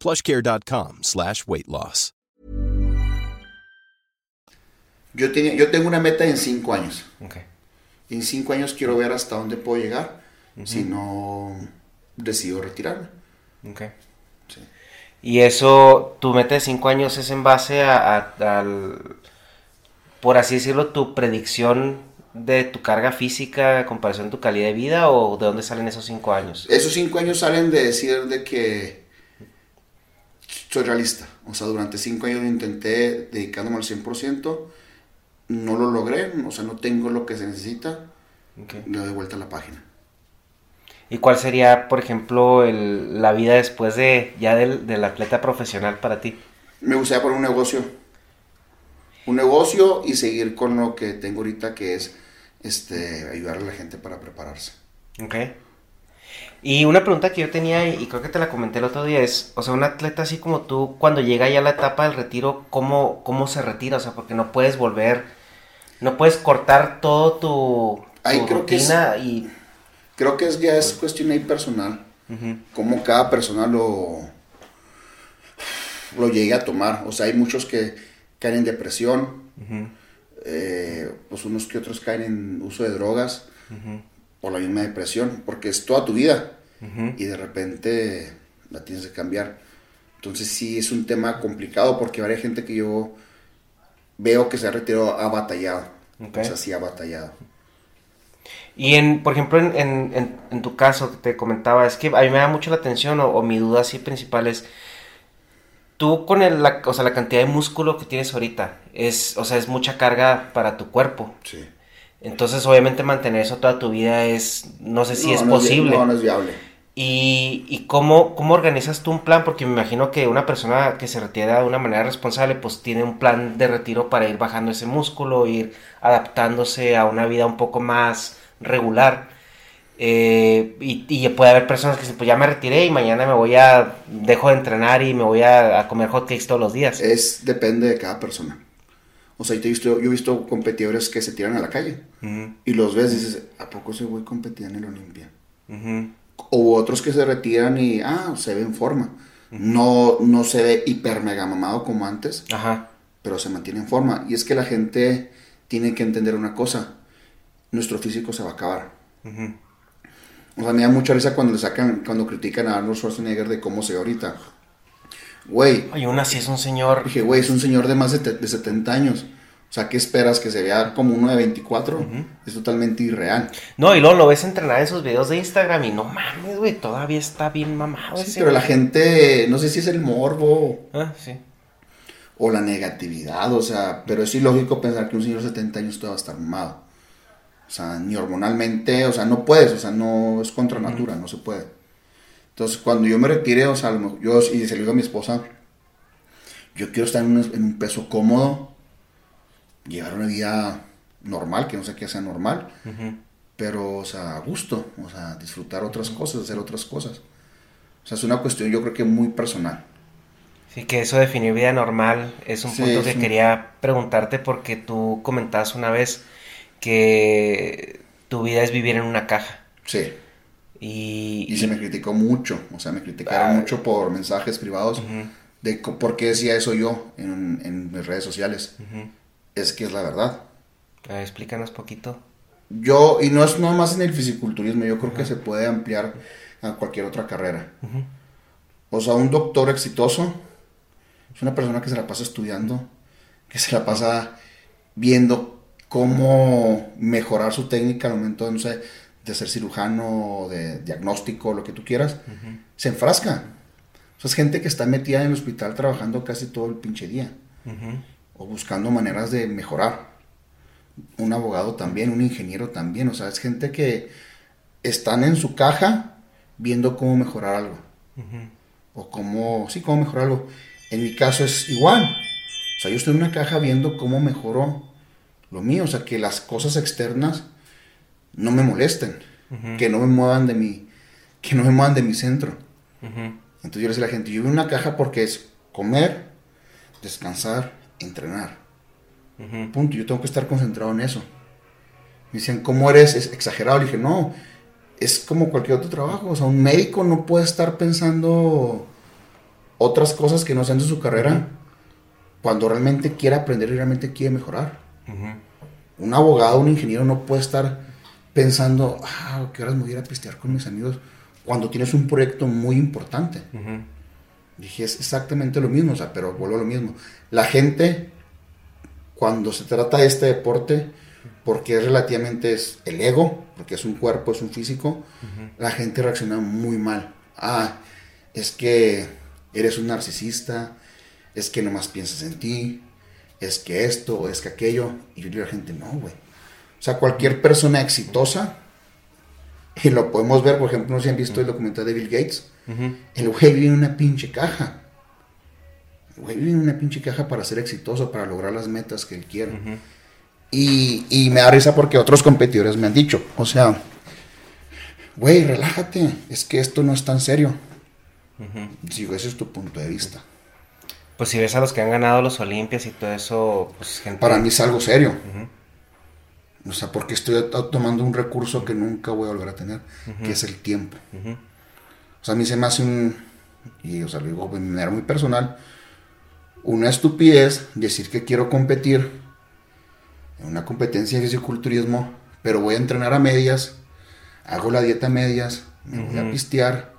plushcare.com slash weight loss. Yo, tenía, yo tengo una meta en 5 años. En 5 años quiero ver hasta dónde puedo llegar si no decido retirarme. Sí. Y eso, tu meta de 5 años es en base a, a- al, por así decirlo, tu predicción de tu carga física en comparación a tu calidad de vida o de dónde salen esos 5 años. Esos 5 años salen de decir de que soy realista. O sea, durante 5 años lo intenté dedicándome al 100%. No lo logré, o sea, no tengo lo que se necesita. Ok. Le doy vuelta a la página. ¿Y cuál sería, por ejemplo, el- la vida después de ya del, del atleta profesional para ti? Me gustaría poner un negocio. Un negocio y seguir con lo que tengo ahorita, que es este, ayudar a la gente para prepararse. Ok. Y una pregunta que yo tenía, y creo que te la comenté el otro día, es, o sea, un atleta así como tú, cuando llega ya la etapa del retiro, ¿cómo, cómo se retira? O sea, porque no puedes volver, no puedes cortar todo tu, tu creo que es- rutina y... Creo que es, ya es cuestión ahí personal. Cómo cada persona lo, lo llegue a tomar. O sea, hay muchos que caen en depresión. eh, pues unos que otros caen en uso de drogas. Por la misma depresión. Porque es toda tu vida. Y de repente la tienes que cambiar. Entonces sí es un tema complicado porque hay gente que yo veo que se ha retirado ha batallado. O sea, sí ha batallado. Y en, por ejemplo, en, en- en- en tu caso que te comentaba, es que a mí me da mucho la atención, o, o mi duda así principal es, tú con el, la, o sea, la cantidad de músculo que tienes ahorita, es, o sea, es mucha carga para tu cuerpo. Sí. Entonces, obviamente, mantener eso toda tu vida es, no sé si No, es no posible. no, no es viable. Y, y cómo, cómo organizas tú un plan, porque me imagino que una persona que se retira de una manera responsable, pues tiene un plan de retiro para ir bajando ese músculo, ir adaptándose a una vida un poco más regular. Eh, y, y puede haber personas que dicen, pues ya me retiré y mañana me voy a, dejo de entrenar y me voy a, a comer hotcakes todos los días. Es, depende de cada persona. O sea, yo he visto, yo he visto competidores que se tiran a la calle y los ves y dices, ¿a poco ese güey competía en el Olimpia? O otros que se retiran y, ah, se ve en forma. No, no se ve hiper mega mamado como antes, Ajá. pero se mantiene en forma. Y es que la gente tiene que entender una cosa, nuestro físico se va a acabar. O sea, me da mucha risa cuando le sacan, cuando critican a Arnold Schwarzenegger de cómo se ve ahorita. Güey, Oye, aún así es un señor. dije, güey, es un señor de más de, de 70 años. O sea, ¿qué esperas? ¿Que se vea como uno de 24? Es totalmente irreal. No, y luego lo ves entrenar en sus videos de Instagram y no mames, güey, todavía está bien mamado Sí, ese pero la gente, no sé si es el morbo Ah, sí. o la negatividad, o sea, pero es ilógico pensar que un señor de 70 años todavía va a estar mamado. O sea, ni hormonalmente, o sea, no puedes, o sea, no es contra natura, no se puede. Entonces, cuando yo me retire, o sea, yo, y se lo digo a mi esposa, yo quiero estar en un, en un peso cómodo, llevar una vida normal, que no sé qué sea normal, pero, o sea, a gusto, o sea, disfrutar otras cosas, hacer otras cosas. O sea, es una cuestión, yo creo que muy personal. Sí, que eso de definir vida normal es un Sí, punto que un- quería preguntarte porque tú comentabas una vez que tu vida es vivir en una caja. Sí. Y, Y se me criticó mucho, o sea, me criticaron Ah. mucho por mensajes privados de por qué decía eso yo en, en mis redes sociales. Es que es la verdad. Explícanos poquito. Yo, y no es nada más en el fisiculturismo, yo creo que se puede ampliar a cualquier otra carrera. O sea, un doctor exitoso es una persona que se la pasa estudiando, que se la pasa viendo cómo mejorar su técnica al momento, no sé, de ser cirujano, de diagnóstico, lo que tú quieras. Se enfrasca. O sea, es gente que está metida en el hospital trabajando casi todo el pinche día. O buscando maneras de mejorar un abogado también, un ingeniero también, o sea, es gente que están en su caja viendo cómo mejorar algo. O cómo, sí, cómo mejorar algo. En mi caso es igual. O sea, yo estoy en una caja viendo cómo mejoro lo mío, o sea, que las cosas externas no me molesten, que no me muevan de mi, que no me muevan de mi centro. Entonces yo le decía a la gente, yo en una caja porque es comer, descansar, entrenar. Punto. Yo tengo que estar concentrado en eso. Me decían, ¿cómo eres? Es exagerado. Le dije, no, es como cualquier otro trabajo. O sea, un médico no puede estar pensando otras cosas que no sean de su carrera cuando realmente quiere aprender y realmente quiere mejorar. Un abogado, un ingeniero no puede estar pensando, ah, ¿qué horas me voy a ir a pistear con mis amigos? Cuando tienes un proyecto muy importante. Dije, es exactamente lo mismo, o sea, pero vuelvo a lo mismo. La gente, cuando se trata de este deporte, porque es relativamente es el ego, porque es un cuerpo, es un físico, la gente reacciona muy mal. Ah, es que eres un narcisista, es que nomás piensas en ti, es que esto, es que aquello. Y yo digo a la gente, no, güey. O sea, cualquier persona exitosa, y lo podemos ver, por ejemplo, no sé si han visto el documental de Bill Gates, el güey vive en una pinche caja. El güey vive en una pinche caja para ser exitoso, para lograr las metas que él quiere. y, y me da risa porque otros competidores me han dicho, o sea, güey, relájate, es que esto no es tan serio. Digo, ese es tu punto de vista. Pues si ves a los que han ganado los Olimpias y todo eso, pues gente... Para mí es algo serio. O sea, porque estoy to- tomando un recurso que nunca voy a volver a tener, que es el tiempo. O sea, a mí se me hace un, y o sea, lo digo de manera muy personal, una estupidez decir que quiero competir en una competencia de fisiculturismo, pero voy a entrenar a medias, hago la dieta a medias, me voy a pistear,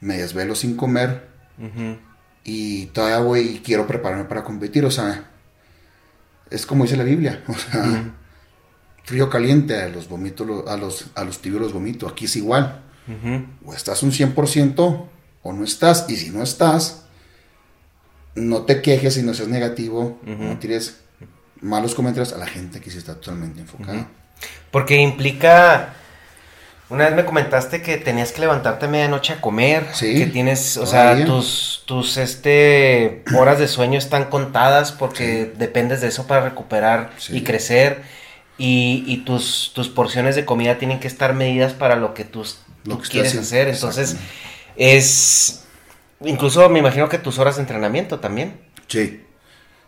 me desvelo sin comer y todavía voy y quiero prepararme para competir. O sea, es como dice la Biblia. O sea, frío caliente, a los vomito, a los, a los tibios los vomito. Aquí es igual. O estás un 100% o no estás. Y si no estás, no te quejes y no seas negativo. No tires malos comentarios a la gente que sí está totalmente enfocada. Porque implica... Una vez me comentaste que tenías que levantarte a medianoche a comer, Sí, que tienes, o sea, tus, tus, este, horas de sueño están contadas porque dependes de eso para recuperar Sí. y crecer, y, y tus, tus porciones de comida tienen que estar medidas para lo que Lo tú que quieres hacer, entonces es, incluso me imagino que tus horas de entrenamiento también. Sí.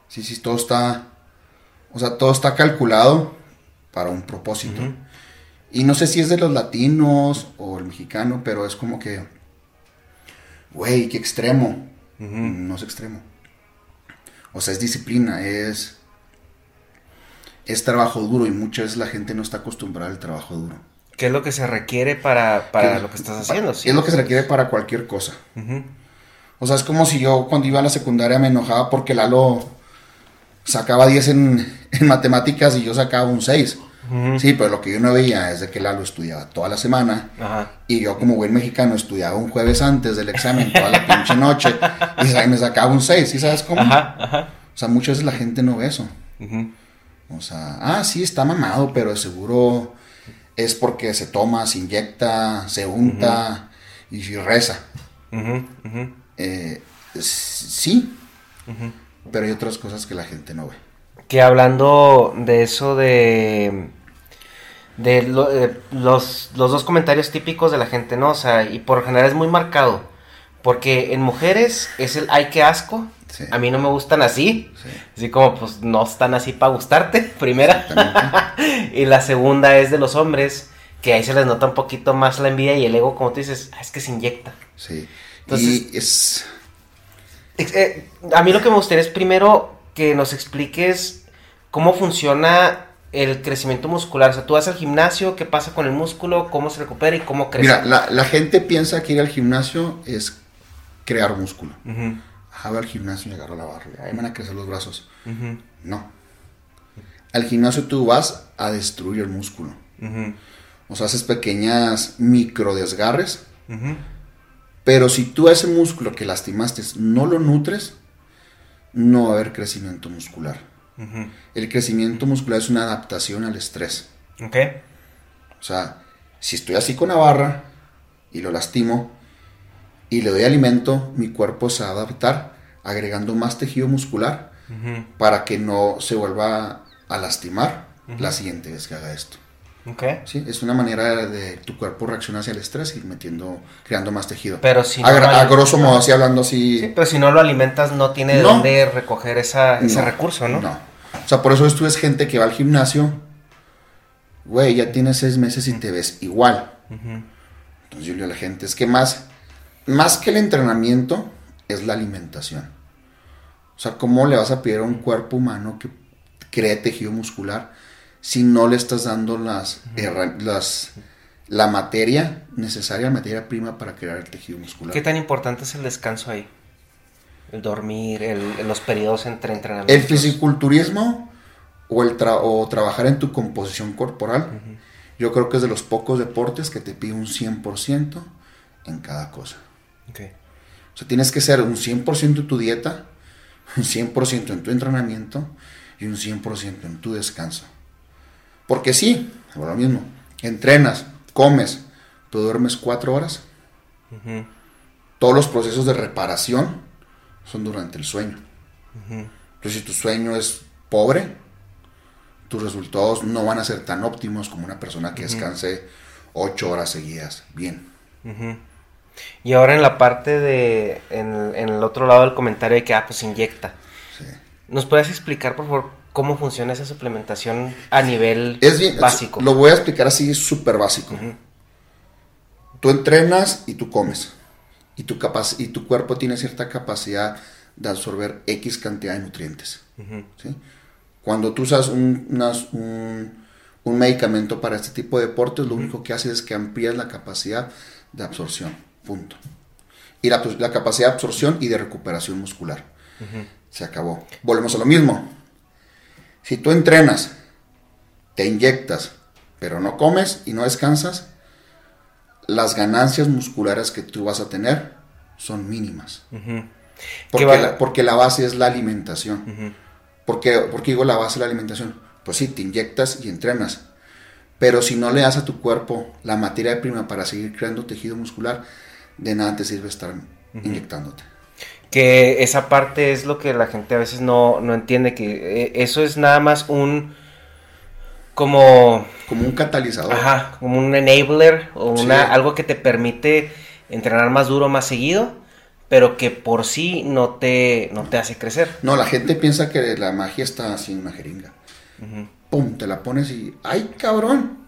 Sí, sí, todo está. O sea, todo está calculado para un propósito. Y no sé si es de los latinos o el mexicano, pero es como que, güey, qué extremo. No es extremo. O sea, es disciplina, es, es trabajo duro y muchas veces la gente no está acostumbrada al trabajo duro. ¿Qué es lo que se requiere para, para ¿Qué- lo que estás haciendo? Es lo que se requiere para cualquier cosa. O sea, es como si yo cuando iba a la secundaria me enojaba porque Lalo sacaba 10 en, en matemáticas y yo sacaba un 6. Sí, pero lo que yo no veía es de que Lalo estudiaba toda la semana Ajá. y yo como buen mexicano estudiaba un jueves antes del examen toda la pinche noche y me sacaba un 6, ¿sí sabes cómo? Ajá, ajá. O sea, muchas veces la gente no ve eso. Ujú. O sea, ah, sí, está mamado, pero seguro es porque se toma, se inyecta, se unta y reza. Eh, sí, pero hay otras cosas que la gente no ve. Que hablando de eso de... De lo- eh, los, los dos comentarios típicos de la gente, ¿no? O sea, y por general es muy marcado. Porque en mujeres es el ay, qué asco. Sí. A mí no me gustan así. Sí. Así como, pues, no están así para gustarte, primera. y la segunda es de los hombres, que ahí se les nota un poquito más la envidia y el ego, como tú dices, "Ah, es que se inyecta. Sí. Entonces- y es... Eh, a mí lo que me gustaría es primero que nos expliques cómo funciona el crecimiento muscular. O sea, tú vas al gimnasio, qué pasa con el músculo, cómo se recupera y cómo crece. Mira, la, la gente piensa que ir al gimnasio es crear músculo. Voy al gimnasio y agarro la barra. Ahí van a crecer los brazos. No. Al gimnasio tú vas a destruir el músculo. ujú, O sea, haces pequeñas micro desgarres. Pero si tú a ese músculo que lastimaste no lo nutres, no va a haber crecimiento muscular. El crecimiento muscular es una adaptación al estrés. Ok. O sea, si estoy así con la barra y lo lastimo y le doy alimento, mi cuerpo se va a adaptar agregando más tejido muscular para que no se vuelva a lastimar la siguiente vez que haga esto. Ok. ¿Sí? Es una manera de tu cuerpo reaccionar hacia el estrés y metiendo, creando más tejido. Pero si no a, grosso modo, así hablando así. Sí, pero si no lo alimentas, no tiene de dónde recoger esa, ese recurso, ¿no? No. O sea, por eso esto es gente que va al gimnasio. Güey, ya tienes seis meses y te ves igual. Entonces yo le digo a la gente, es que más, más que el entrenamiento, es la alimentación. O sea, ¿cómo le vas a pedir a un cuerpo humano que cree tejido muscular si no le estás dando las, las la materia necesaria, la materia prima para crear el tejido muscular? ¿Qué tan importante es el descanso ahí? El dormir, el, los periodos entre entrenamientos. El fisiculturismo o, el tra- o trabajar en tu composición corporal, yo creo que es de los pocos deportes que te pide un 100% en cada cosa. O sea, tienes que ser un 100% en tu dieta, un 100% en tu entrenamiento y un 100% en tu descanso. Porque sí, ahora mismo, entrenas, comes, tú duermes cuatro horas. Todos los procesos de reparación son durante el sueño. Entonces, si tu sueño es pobre, tus resultados no van a ser tan óptimos como una persona que descanse ocho horas seguidas. Bien. Y ahora en la parte de, en, en el otro lado del comentario de que, ah, pues inyecta. Sí. ¿Nos puedes explicar, por favor, cómo funciona esa suplementación a nivel Es bien, básico? Lo voy a explicar así, súper básico. Tú entrenas y tú comes. Y tu, y tu cuerpo tiene cierta capacidad de absorber X cantidad de nutrientes. ¿sí? Cuando tú usas un, unas- un, un medicamento para este tipo de deportes, lo único que hace es que amplías la capacidad de absorción. Punto. Y la, la capacidad de absorción y de recuperación muscular. Se acabó. Volvemos a lo mismo. Si tú entrenas, te inyectas, pero no comes y no descansas, las ganancias musculares que tú vas a tener son mínimas. porque, la, porque la base es la alimentación. ¿Por qué, por qué digo la base es la alimentación? Pues sí, te inyectas y entrenas. Pero si no le das a tu cuerpo la materia prima para seguir creando tejido muscular, de nada te sirve estar inyectándote. Que esa parte es lo que la gente a veces no, no entiende, que eh, eso es nada más un... como... Como un catalizador. Ajá, como un enabler o una, Sí. algo que te permite entrenar más duro, más seguido, pero que por sí no te, no te hace crecer. No, la gente piensa que la magia está así en una jeringa. Pum, te la pones y. ¡Ay, cabrón!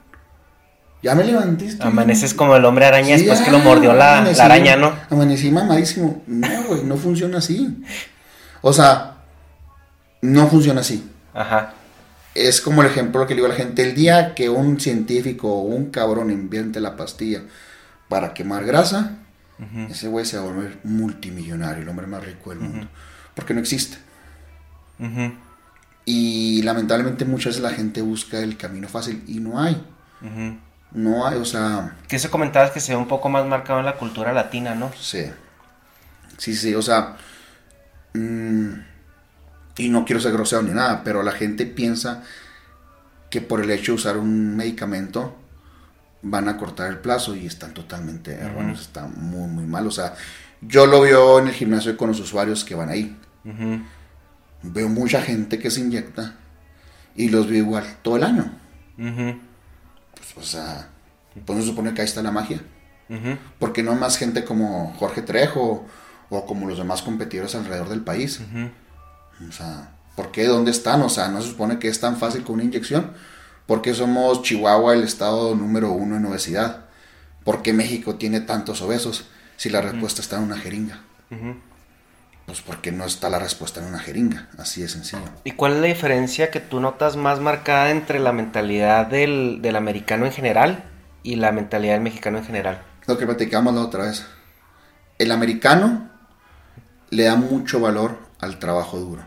Ya me levantiste. Amaneces como el hombre araña Sí, después que lo mordió la, amanecí- la araña, ¿no? Amanecí mamadísimo. No, güey, no funciona así. O sea, no funciona así. Ajá. Es como el ejemplo que le digo a la gente, el día que un científico o un cabrón invente la pastilla para quemar grasa, ese güey se va a volver multimillonario, el hombre más rico del mundo. Porque no existe. Ujú. Y lamentablemente muchas veces la gente busca el camino fácil y no hay. No hay, o sea, Que eso comentabas que se ve un poco más marcado en la cultura latina, ¿no? sí. Sí, sí, o sea, mm, y no quiero ser grosero ni nada, pero la gente piensa que por el hecho de usar un medicamento van a cortar el plazo y están totalmente erróneos, está muy, muy mal. O sea, yo lo veo en el gimnasio con los usuarios que van ahí. Veo mucha gente que se inyecta y los veo igual todo el año. O sea, pues no se supone que ahí está la magia. Porque no más gente como Jorge Trejo o como los demás competidores alrededor del país. O sea, ¿por qué? ¿Dónde están? O sea, no se supone que es tan fácil con una inyección. ¿Por qué somos Chihuahua el estado número uno en obesidad? ¿Por qué México tiene tantos obesos si la respuesta está en una jeringa? Pues porque no está la respuesta en una jeringa, así de sencillo. ¿Y cuál es la diferencia que tú notas más marcada entre la mentalidad del, del americano en general y la mentalidad del mexicano en general? Lo que platicamos la otra vez. El americano le da mucho valor al trabajo duro.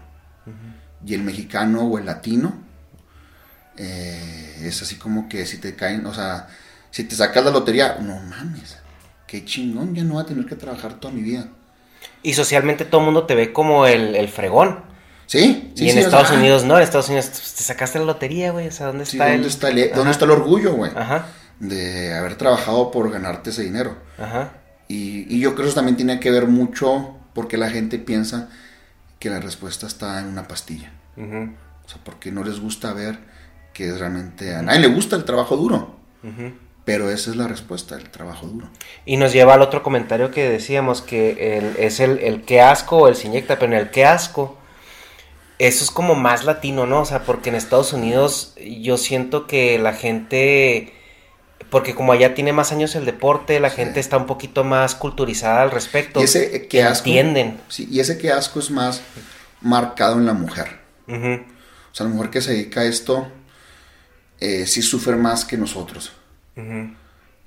Y el mexicano o el latino eh, es así como que si te caen, o sea, si te sacas la lotería, no mames, qué chingón, ya no voy a tener que trabajar toda mi vida. Y socialmente todo el mundo te ve como el, el fregón. Sí, sí y en sí, o Estados sea, Unidos no, en Estados Unidos te sacaste la lotería, güey. O sea, ¿dónde sí, está ¿dónde, el... está el, dónde está el orgullo, güey? Ajá, De haber trabajado por ganarte ese dinero. ajá. Y, y yo creo que eso también tiene que ver mucho porque la gente piensa que la respuesta está en una pastilla. ujú, O sea, porque no les gusta ver que realmente... A nadie le gusta el trabajo duro. ujú. Pero esa es la respuesta, el trabajo duro. Y nos lleva al otro comentario que decíamos, que el- es el, el que asco o el se inyecta, pero en el que asco, eso es como más latino, ¿no? O sea, porque en Estados Unidos yo siento que la gente, porque como allá tiene más años el deporte, la gente está un poquito más culturizada al respecto. Y ese que asco... Entienden. Sí, y ese que asco es más marcado en la mujer. O sea, la mujer que se dedica a esto eh, sí sufre más que nosotros.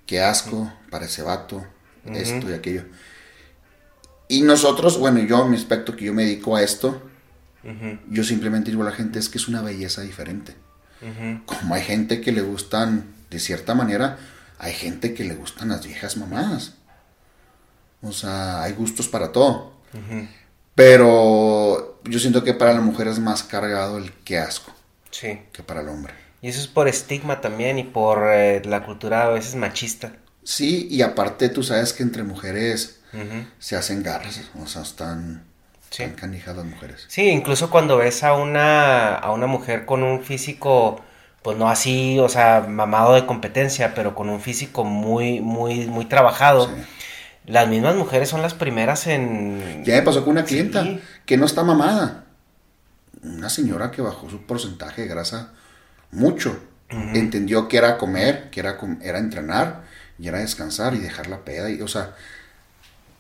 Qué asco para ese vato, esto y aquello. Y nosotros, bueno, yo mi aspecto que yo me dedico a esto, yo simplemente digo a la gente es que es una belleza diferente. Como hay gente que le gustan de cierta manera, hay gente que le gustan las viejas mamás. O sea, hay gustos para todo. Pero yo siento que para la mujer es más cargado el que asco Sí. que para el hombre. Y eso es por estigma también y por eh, la cultura a veces machista. Sí, y aparte tú sabes que entre mujeres se hacen garras, o sea, están, Sí. están canijas las mujeres. Sí, incluso cuando ves a una, a una mujer con un físico, pues no así, o sea, mamado de competencia, pero con un físico muy, muy, muy trabajado, Sí. las mismas mujeres son las primeras en... Ya me pasó con una clienta Sí. que no está mamada. Una señora que bajó su porcentaje de grasa mucho. Entendió que era comer, que era, era entrenar, y era descansar y dejar la peda. Y, o sea,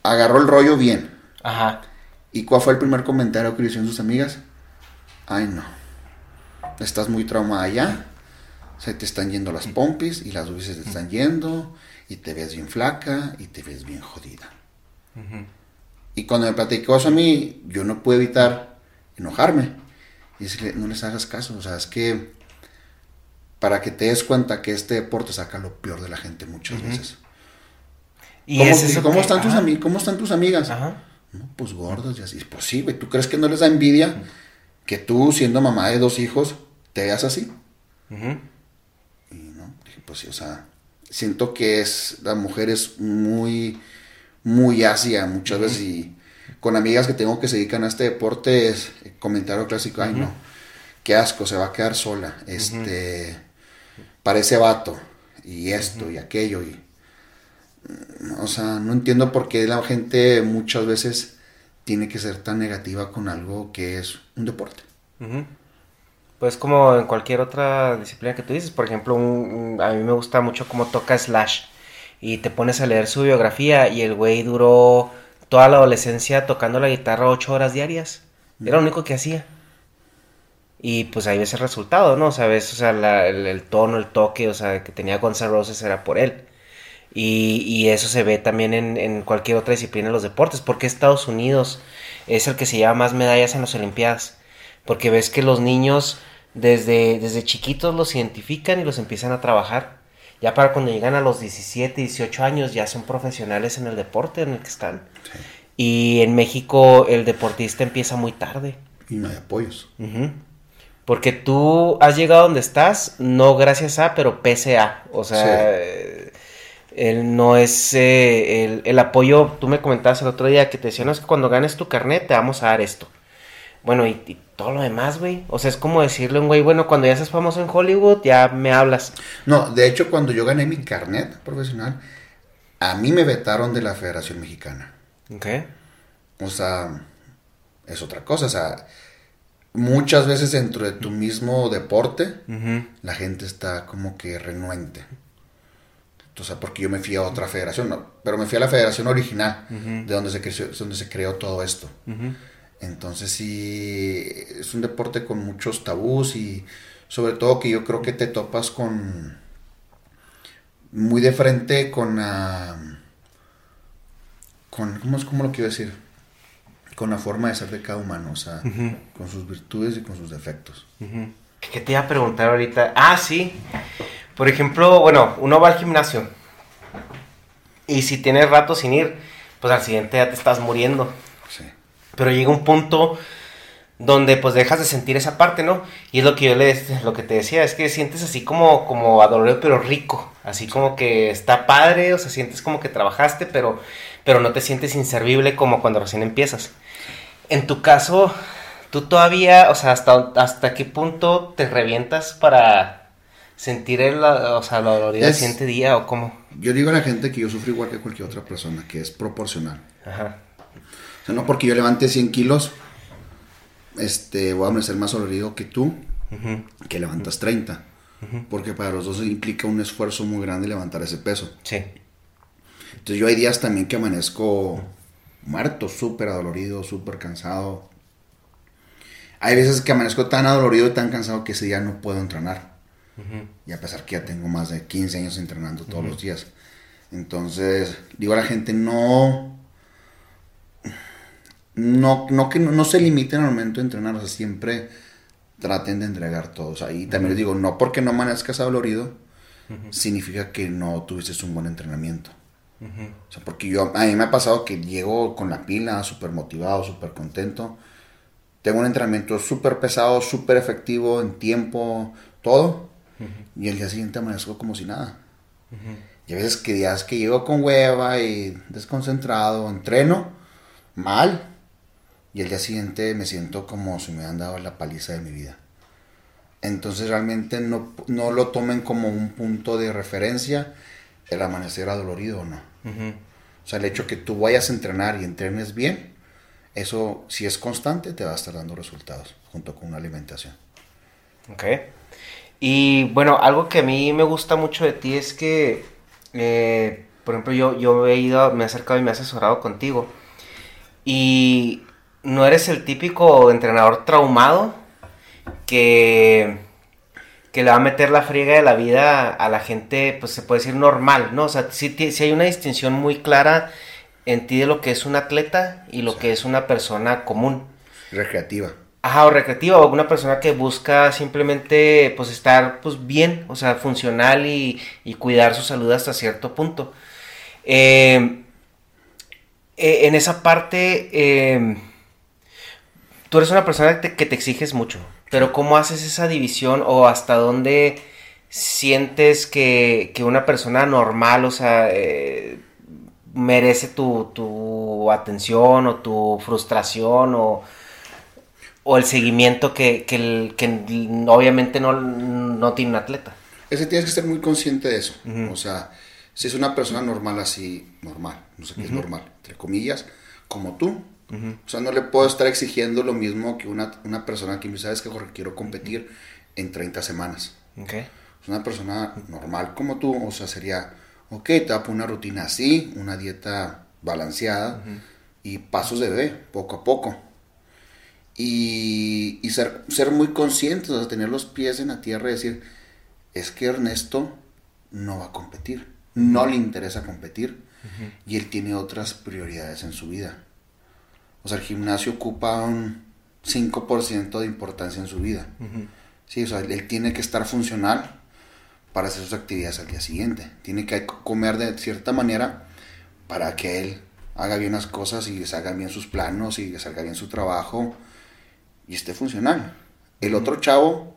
agarró el rollo bien. Ajá. ¿Y cuál fue el primer comentario que le hicieron sus amigas? Ay, no. Estás muy traumada ya. Se te están yendo las pompis y las se te están yendo. Y te ves bien flaca y te ves bien jodida. Y cuando me platicó eso a mí, yo no pude evitar enojarme. Y decirle, no les hagas caso. O sea, es que para que te des cuenta que este deporte saca lo peor de la gente muchas veces. Y ¿Cómo, es eso ¿cómo que- están tus ajá, ami- ¿Cómo están tus amigas? Ajá. No, pues gordas y así. Pues sí, güey. ¿Tú crees que no les da envidia que tú, siendo mamá de dos hijos, te veas así? Ujú. Y no, dije, pues sí, o sea, siento que es, la mujer es muy, muy ácida muchas veces y con amigas que tengo que se dedican a este deporte es eh, comentario clásico, ay no, qué asco, se va a quedar sola, este, parece vato y esto y aquello y, mm, o sea, no entiendo por qué la gente muchas veces tiene que ser tan negativa con algo que es un deporte. Pues como en cualquier otra disciplina que tú dices, por ejemplo, un- un- a mí me gusta mucho cómo toca Slash y te pones a leer su biografía y el güey duró toda la adolescencia tocando la guitarra ocho horas diarias. Era lo único que hacía. Y pues ahí ves el resultado, ¿no? O sea, ves, o sea, la- el, el tono, el toque, o sea, que tenía Guns N' Roses era por él. Y, y eso se ve también en, en cualquier otra disciplina de los deportes. Porque Estados Unidos es el que se lleva más medallas en las Olimpiadas. Porque ves que los niños desde, desde chiquitos los identifican y los empiezan a trabajar. Ya para cuando llegan a los 17, 18 años ya son profesionales en el deporte en el que están. Y en México el deportista empieza muy tarde. Y no hay apoyos. Ujú. Porque tú has llegado donde estás, no gracias a, pero pese a. O sea, Sí. eh, él no es eh, el, el apoyo. Tú me comentabas el otro día que te decían, "No, es que cuando ganes tu carnet te vamos a dar esto. Bueno, y, y todo lo demás, güey. O sea, es como decirle a un güey, bueno, cuando ya seas famoso en Hollywood, ya me hablas. No, de hecho, cuando yo gané mi carnet profesional, a mí me vetaron de la Federación Mexicana. ¿Ok? O sea, es otra cosa. O sea, muchas veces dentro de tu mismo deporte, la gente está como que renuente. O sea, porque yo me fui a otra federación, no, pero me fui a la federación original, de donde se, creció, donde se creó todo esto. Entonces sí, es un deporte con muchos tabús y sobre todo que yo creo que te topas con muy de frente con la con ¿cómo, es- cómo lo quiero decir? Con la forma de ser de cada humano, o sea, con sus virtudes y con sus defectos. ¿Qué te iba a preguntar ahorita? Ah, sí. Por ejemplo, bueno, uno va al gimnasio. Y si tienes rato sin ir, pues al siguiente ya te estás muriendo. Sí. Pero llega un punto donde pues dejas de sentir esa parte, ¿no? Y es lo que yo le lo que te decía, es que sientes así como como adolorido pero rico, así como que está padre, o sea, sientes como que trabajaste, pero pero no te sientes inservible como cuando recién empiezas. En tu caso, tú todavía, o sea, hasta hasta qué punto te revientas para sentir el, o sea, la dolorida del siguiente día o cómo? Yo digo a la gente que yo sufro igual que cualquier otra persona, que es proporcional. Ajá. O sea, no porque yo levante 100 kilos, este, voy a amanecer más dolorido que tú, que levantas 30. Porque para los dos implica un esfuerzo muy grande levantar ese peso. Sí. Entonces yo hay días también que amanezco muerto, súper adolorido, súper cansado. Hay veces que amanezco tan adolorido y tan cansado que ese día no puedo entrenar. Y a pesar que ya tengo más de 15 años entrenando todos los días. Entonces, digo a la gente, no... No, no que no, no se limiten al momento de entrenar, o sea, siempre traten de entregar todo. O sea, y también les digo, no porque no amanezcas adolorido, significa que no tuviste un buen entrenamiento. O sea, porque yo, a mí me ha pasado que llego con la pila, súper motivado, súper contento. Tengo un entrenamiento súper pesado, súper efectivo en tiempo, todo. Y el día siguiente amanezco como si nada. Y a veces que días que llego con hueva y desconcentrado, entreno mal. Y el día siguiente me siento como si me han dado la paliza de mi vida. Entonces realmente no, no lo tomen como un punto de referencia el amanecer adolorido o no. O sea, el hecho que tú vayas a entrenar y entrenes bien, eso si es constante te va a estar dando resultados junto con una alimentación. Ok. Y bueno, algo que a mí me gusta mucho de ti es que, eh, por ejemplo, yo, yo he ido, me he acercado y me he asesorado contigo. Y no eres el típico entrenador traumado que, que le va a meter la friega de la vida a la gente, pues se puede decir normal, ¿no? O sea, sí, sí hay una distinción muy clara en ti de lo que es un atleta y lo que es una persona común. Recreativa. Ajá, o recreativa, o una persona que busca simplemente pues estar pues bien, o sea, funcional y, y cuidar su salud hasta cierto punto. Eh, eh, en esa parte, eh, tú eres una persona que te, que te exiges mucho, pero ¿cómo haces esa división o hasta dónde sientes que, que una persona normal, o sea, eh, merece tu, tu atención o tu frustración o o el seguimiento que, que, el- que obviamente no, no tiene un atleta. Ese tienes que ser muy consciente de eso. O sea, si es una persona normal así, normal, no sé qué es normal, entre comillas, como tú, O sea, no le puedo estar exigiendo lo mismo que una, una persona que me sabes que Jorge, quiero competir en 30 semanas. Okay. Es una persona normal como tú, o sea, sería, ok, te voy a poner una rutina así, una dieta balanceada y pasos de bebé, poco a poco. Y, y ser, ser muy conscientes, o sea, tener los pies en la tierra y decir, es que Ernesto no va a competir, no le interesa competir y él tiene otras prioridades en su vida. O sea, el gimnasio ocupa un 5% de importancia en su vida. Sí, o sea, él tiene que estar funcional para hacer sus actividades al día siguiente. Tiene que comer de cierta manera para que él haga bien las cosas y hagan bien sus planos y salga bien su trabajo y esté funcional. El otro chavo,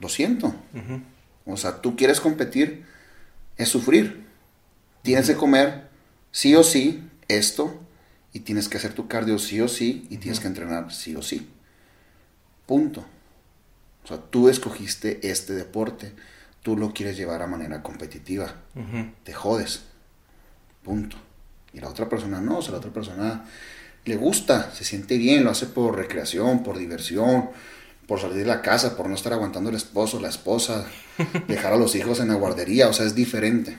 lo siento. O sea, tú quieres competir, es sufrir. Tienes que comer sí o sí esto y tienes que hacer tu cardio sí o sí y tienes que entrenar sí o sí. Punto. O sea, tú escogiste este deporte, tú lo quieres llevar a manera competitiva, te jodes. Punto. Y la otra persona no, o sea, la otra persona le gusta, se siente bien, lo hace por recreación, por diversión, por salir de la casa, por no estar aguantando el esposo, la esposa, dejar a los hijos en la guardería, o sea, es diferente.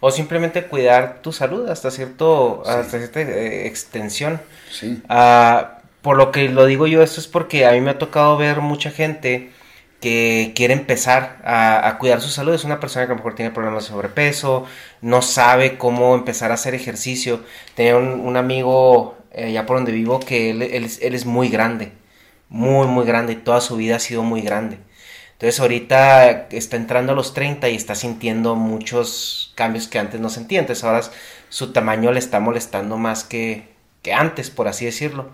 O simplemente cuidar tu salud hasta cierto, hasta cierta eh, extensión. Sí. Ah, por lo que lo digo yo, esto es porque a mí me ha tocado ver mucha gente que quiere empezar a, cuidar su salud. Es una persona que a lo mejor tiene problemas de sobrepeso, no sabe cómo empezar a hacer ejercicio. Tenía un, amigo eh, allá por donde vivo que él, él, es muy grande, muy, muy grande y toda su vida ha sido muy grande. Entonces ahorita está entrando a los 30 y está sintiendo muchos cambios que antes no sentía. Entonces ahora su tamaño le está molestando más que, que antes, por así decirlo.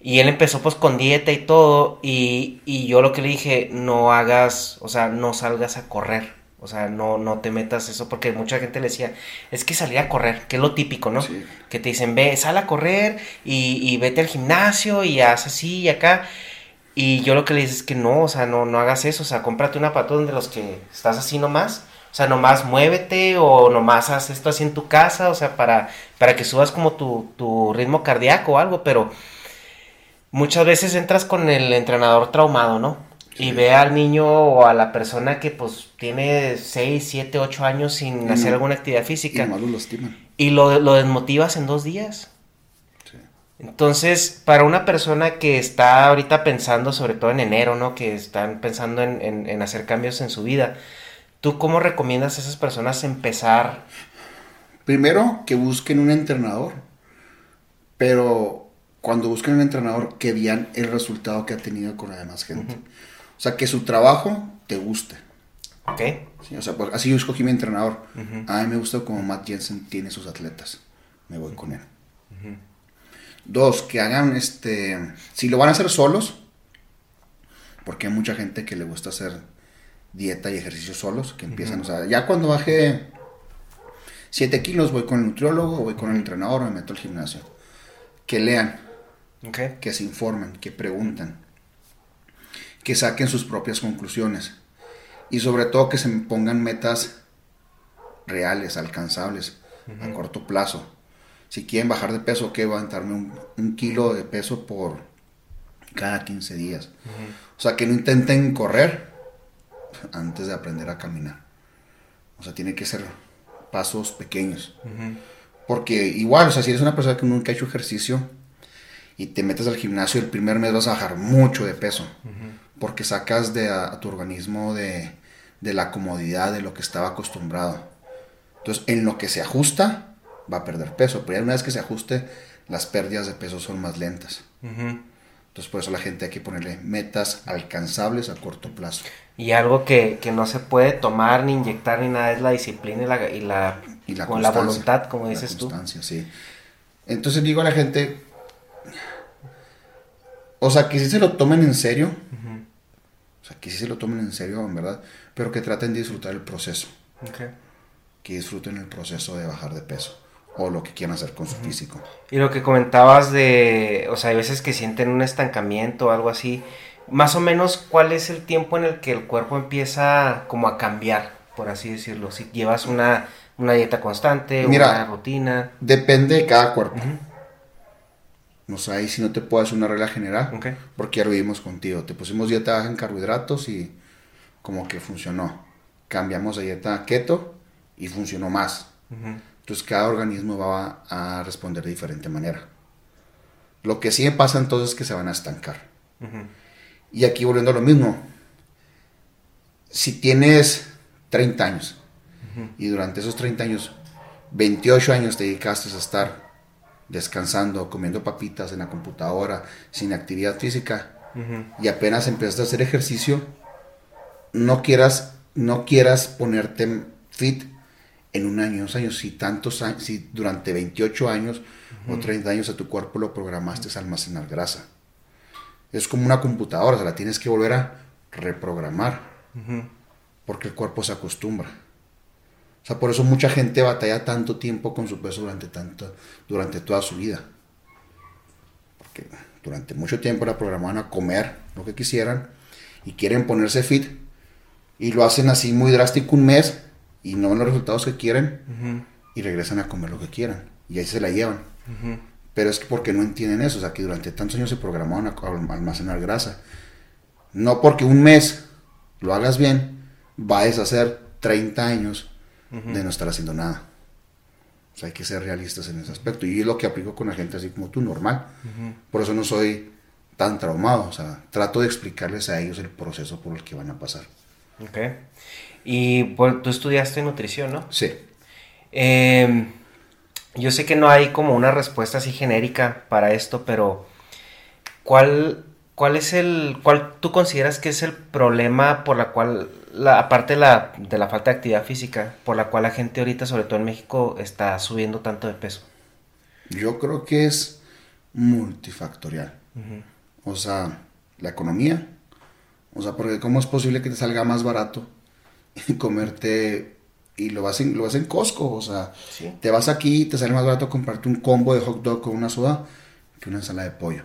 Y él empezó pues con dieta y todo. Y, y, yo lo que le dije, no hagas, o sea, no salgas a correr. O sea, no, no te metas eso, porque mucha gente le decía, es que salir a correr, que es lo típico, ¿no? Que te dicen, ve, sal a correr y, y vete al gimnasio y haz así y acá. Y yo lo que le dije es que no, o sea, no, no hagas eso, o sea, cómprate una patón de los que estás así nomás. O sea, nomás muévete o nomás haz esto así en tu casa, o sea, para, para que subas como tu, tu ritmo cardíaco o algo, pero muchas veces entras con el entrenador traumado, ¿no? Y ve al niño o a la persona que pues tiene 6, 7, 8 años sin hacer alguna actividad física. Y, lo, lo desmotivas en dos días. Entonces, para una persona que está ahorita pensando, sobre todo en enero, ¿no? Que están pensando en, hacer cambios en su vida, ¿tú cómo recomiendas a esas personas empezar? Primero, que busquen un entrenador, pero cuando busquen un entrenador, que vean el resultado que ha tenido con la demás gente. O sea, que su trabajo te guste. Ok. o sea, pues, así yo escogí mi entrenador. A mí me gusta como Matt Jensen tiene sus atletas. Me voy con él. Dos, que hagan este, si lo van a hacer solos, porque hay mucha gente que le gusta hacer dieta y ejercicio solos, que empiezan, o sea, ya cuando baje 7 kilos voy con el nutriólogo, voy con el entrenador, me meto al gimnasio. Que lean, que se informen, que pregunten, que saquen sus propias conclusiones. Y sobre todo que se pongan metas reales, alcanzables, a corto plazo si quieren bajar de peso, que va a entrarme un, kilo de peso por cada 15 días. O sea, que no intenten correr antes de aprender a caminar. O sea, tiene que ser pasos pequeños. Porque igual, o sea, si eres una persona que nunca ha hecho ejercicio y te metes al gimnasio, el primer mes vas a bajar mucho de peso. Porque sacas de a, tu organismo de, de la comodidad de lo que estaba acostumbrado. Entonces, en lo que se ajusta, va a perder peso. Pero ya una vez que se ajuste, las pérdidas de peso son más lentas. Entonces por eso la gente hay que ponerle metas alcanzables a corto plazo. Y algo que, no se puede tomar ni inyectar ni nada es la disciplina y la, y la, la, con la voluntad, como dices la constancia, Sí. Entonces digo a la gente, o sea, que si se lo tomen en serio, o sea, que si se lo tomen en serio, en verdad, pero que traten de disfrutar el proceso. Que disfruten el proceso de bajar de peso o lo que quieran hacer con su físico. Y lo que comentabas de, o sea, hay veces que sienten un estancamiento o algo así, más o menos, ¿cuál es el tiempo en el que el cuerpo empieza como a cambiar, por así decirlo? Si llevas una, una dieta constante, una rutina. Depende de cada cuerpo. No sé, ahí si no te puedo hacer una regla general, porque ya lo vimos contigo. Te pusimos dieta baja en carbohidratos y como que funcionó. Cambiamos a dieta keto y funcionó más. Entonces cada organismo va a responder de diferente manera. Lo que sí me pasa entonces es que se van a estancar. Y aquí volviendo a lo mismo. Si tienes 30 años y durante esos 30 años, 28 años te dedicaste a estar descansando, comiendo papitas en la computadora, sin actividad física, y apenas empezaste a hacer ejercicio, no quieras, no quieras ponerte fit en un año, dos años, si tantos años, si durante 28 años o 30 años a tu cuerpo lo programaste a almacenar grasa. Es como una computadora, o sea, la tienes que volver a reprogramar, porque el cuerpo se acostumbra. O sea, por eso mucha gente batalla tanto tiempo con su peso durante, tanto, durante toda su vida. Porque durante mucho tiempo la programaban a comer lo que quisieran y quieren ponerse fit y lo hacen así muy drástico un mes y no ven los resultados que quieren y regresan a comer lo que quieran y ahí se la llevan. Pero es que porque no entienden eso, o sea, que durante tantos años se programaban a almacenar grasa. No porque un mes lo hagas bien, va a deshacer 30 años de no estar haciendo nada. O sea, hay que ser realistas en ese aspecto. Y es lo que aplico con la gente así como tú, normal. Por eso no soy tan traumado. O sea, trato de explicarles a ellos el proceso por el que van a pasar. Ok. Y pues, tú estudiaste nutrición, ¿no? Sí. Eh, yo sé que no hay como una respuesta así genérica para esto, pero ¿cuál, cuál es el, cuál tú consideras que es el problema por la cual, la, aparte de la, de la falta de actividad física, por la cual la gente ahorita, sobre todo en México, está subiendo tanto de peso? Yo creo que es multifactorial. O sea, la economía. O sea, porque ¿cómo es posible que te salga más barato comerte y lo vas en, lo vas en Costco? O sea, Sí. te vas aquí y te sale más barato comprarte un combo de hot dog con una soda que una ensalada de pollo.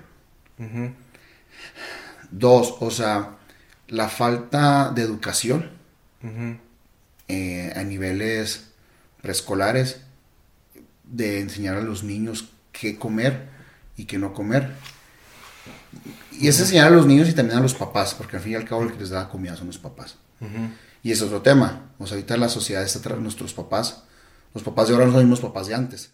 Dos, o sea, la falta de educación eh, a niveles preescolares de enseñar a los niños qué comer y qué no comer. Y es enseñar a los niños y también a los papás, porque al fin y al cabo el que les da comida son los papás. Y es otro tema. O sea, ahorita la sociedad está tras nuestros papás. Los papás de ahora no son los mismos papás de antes.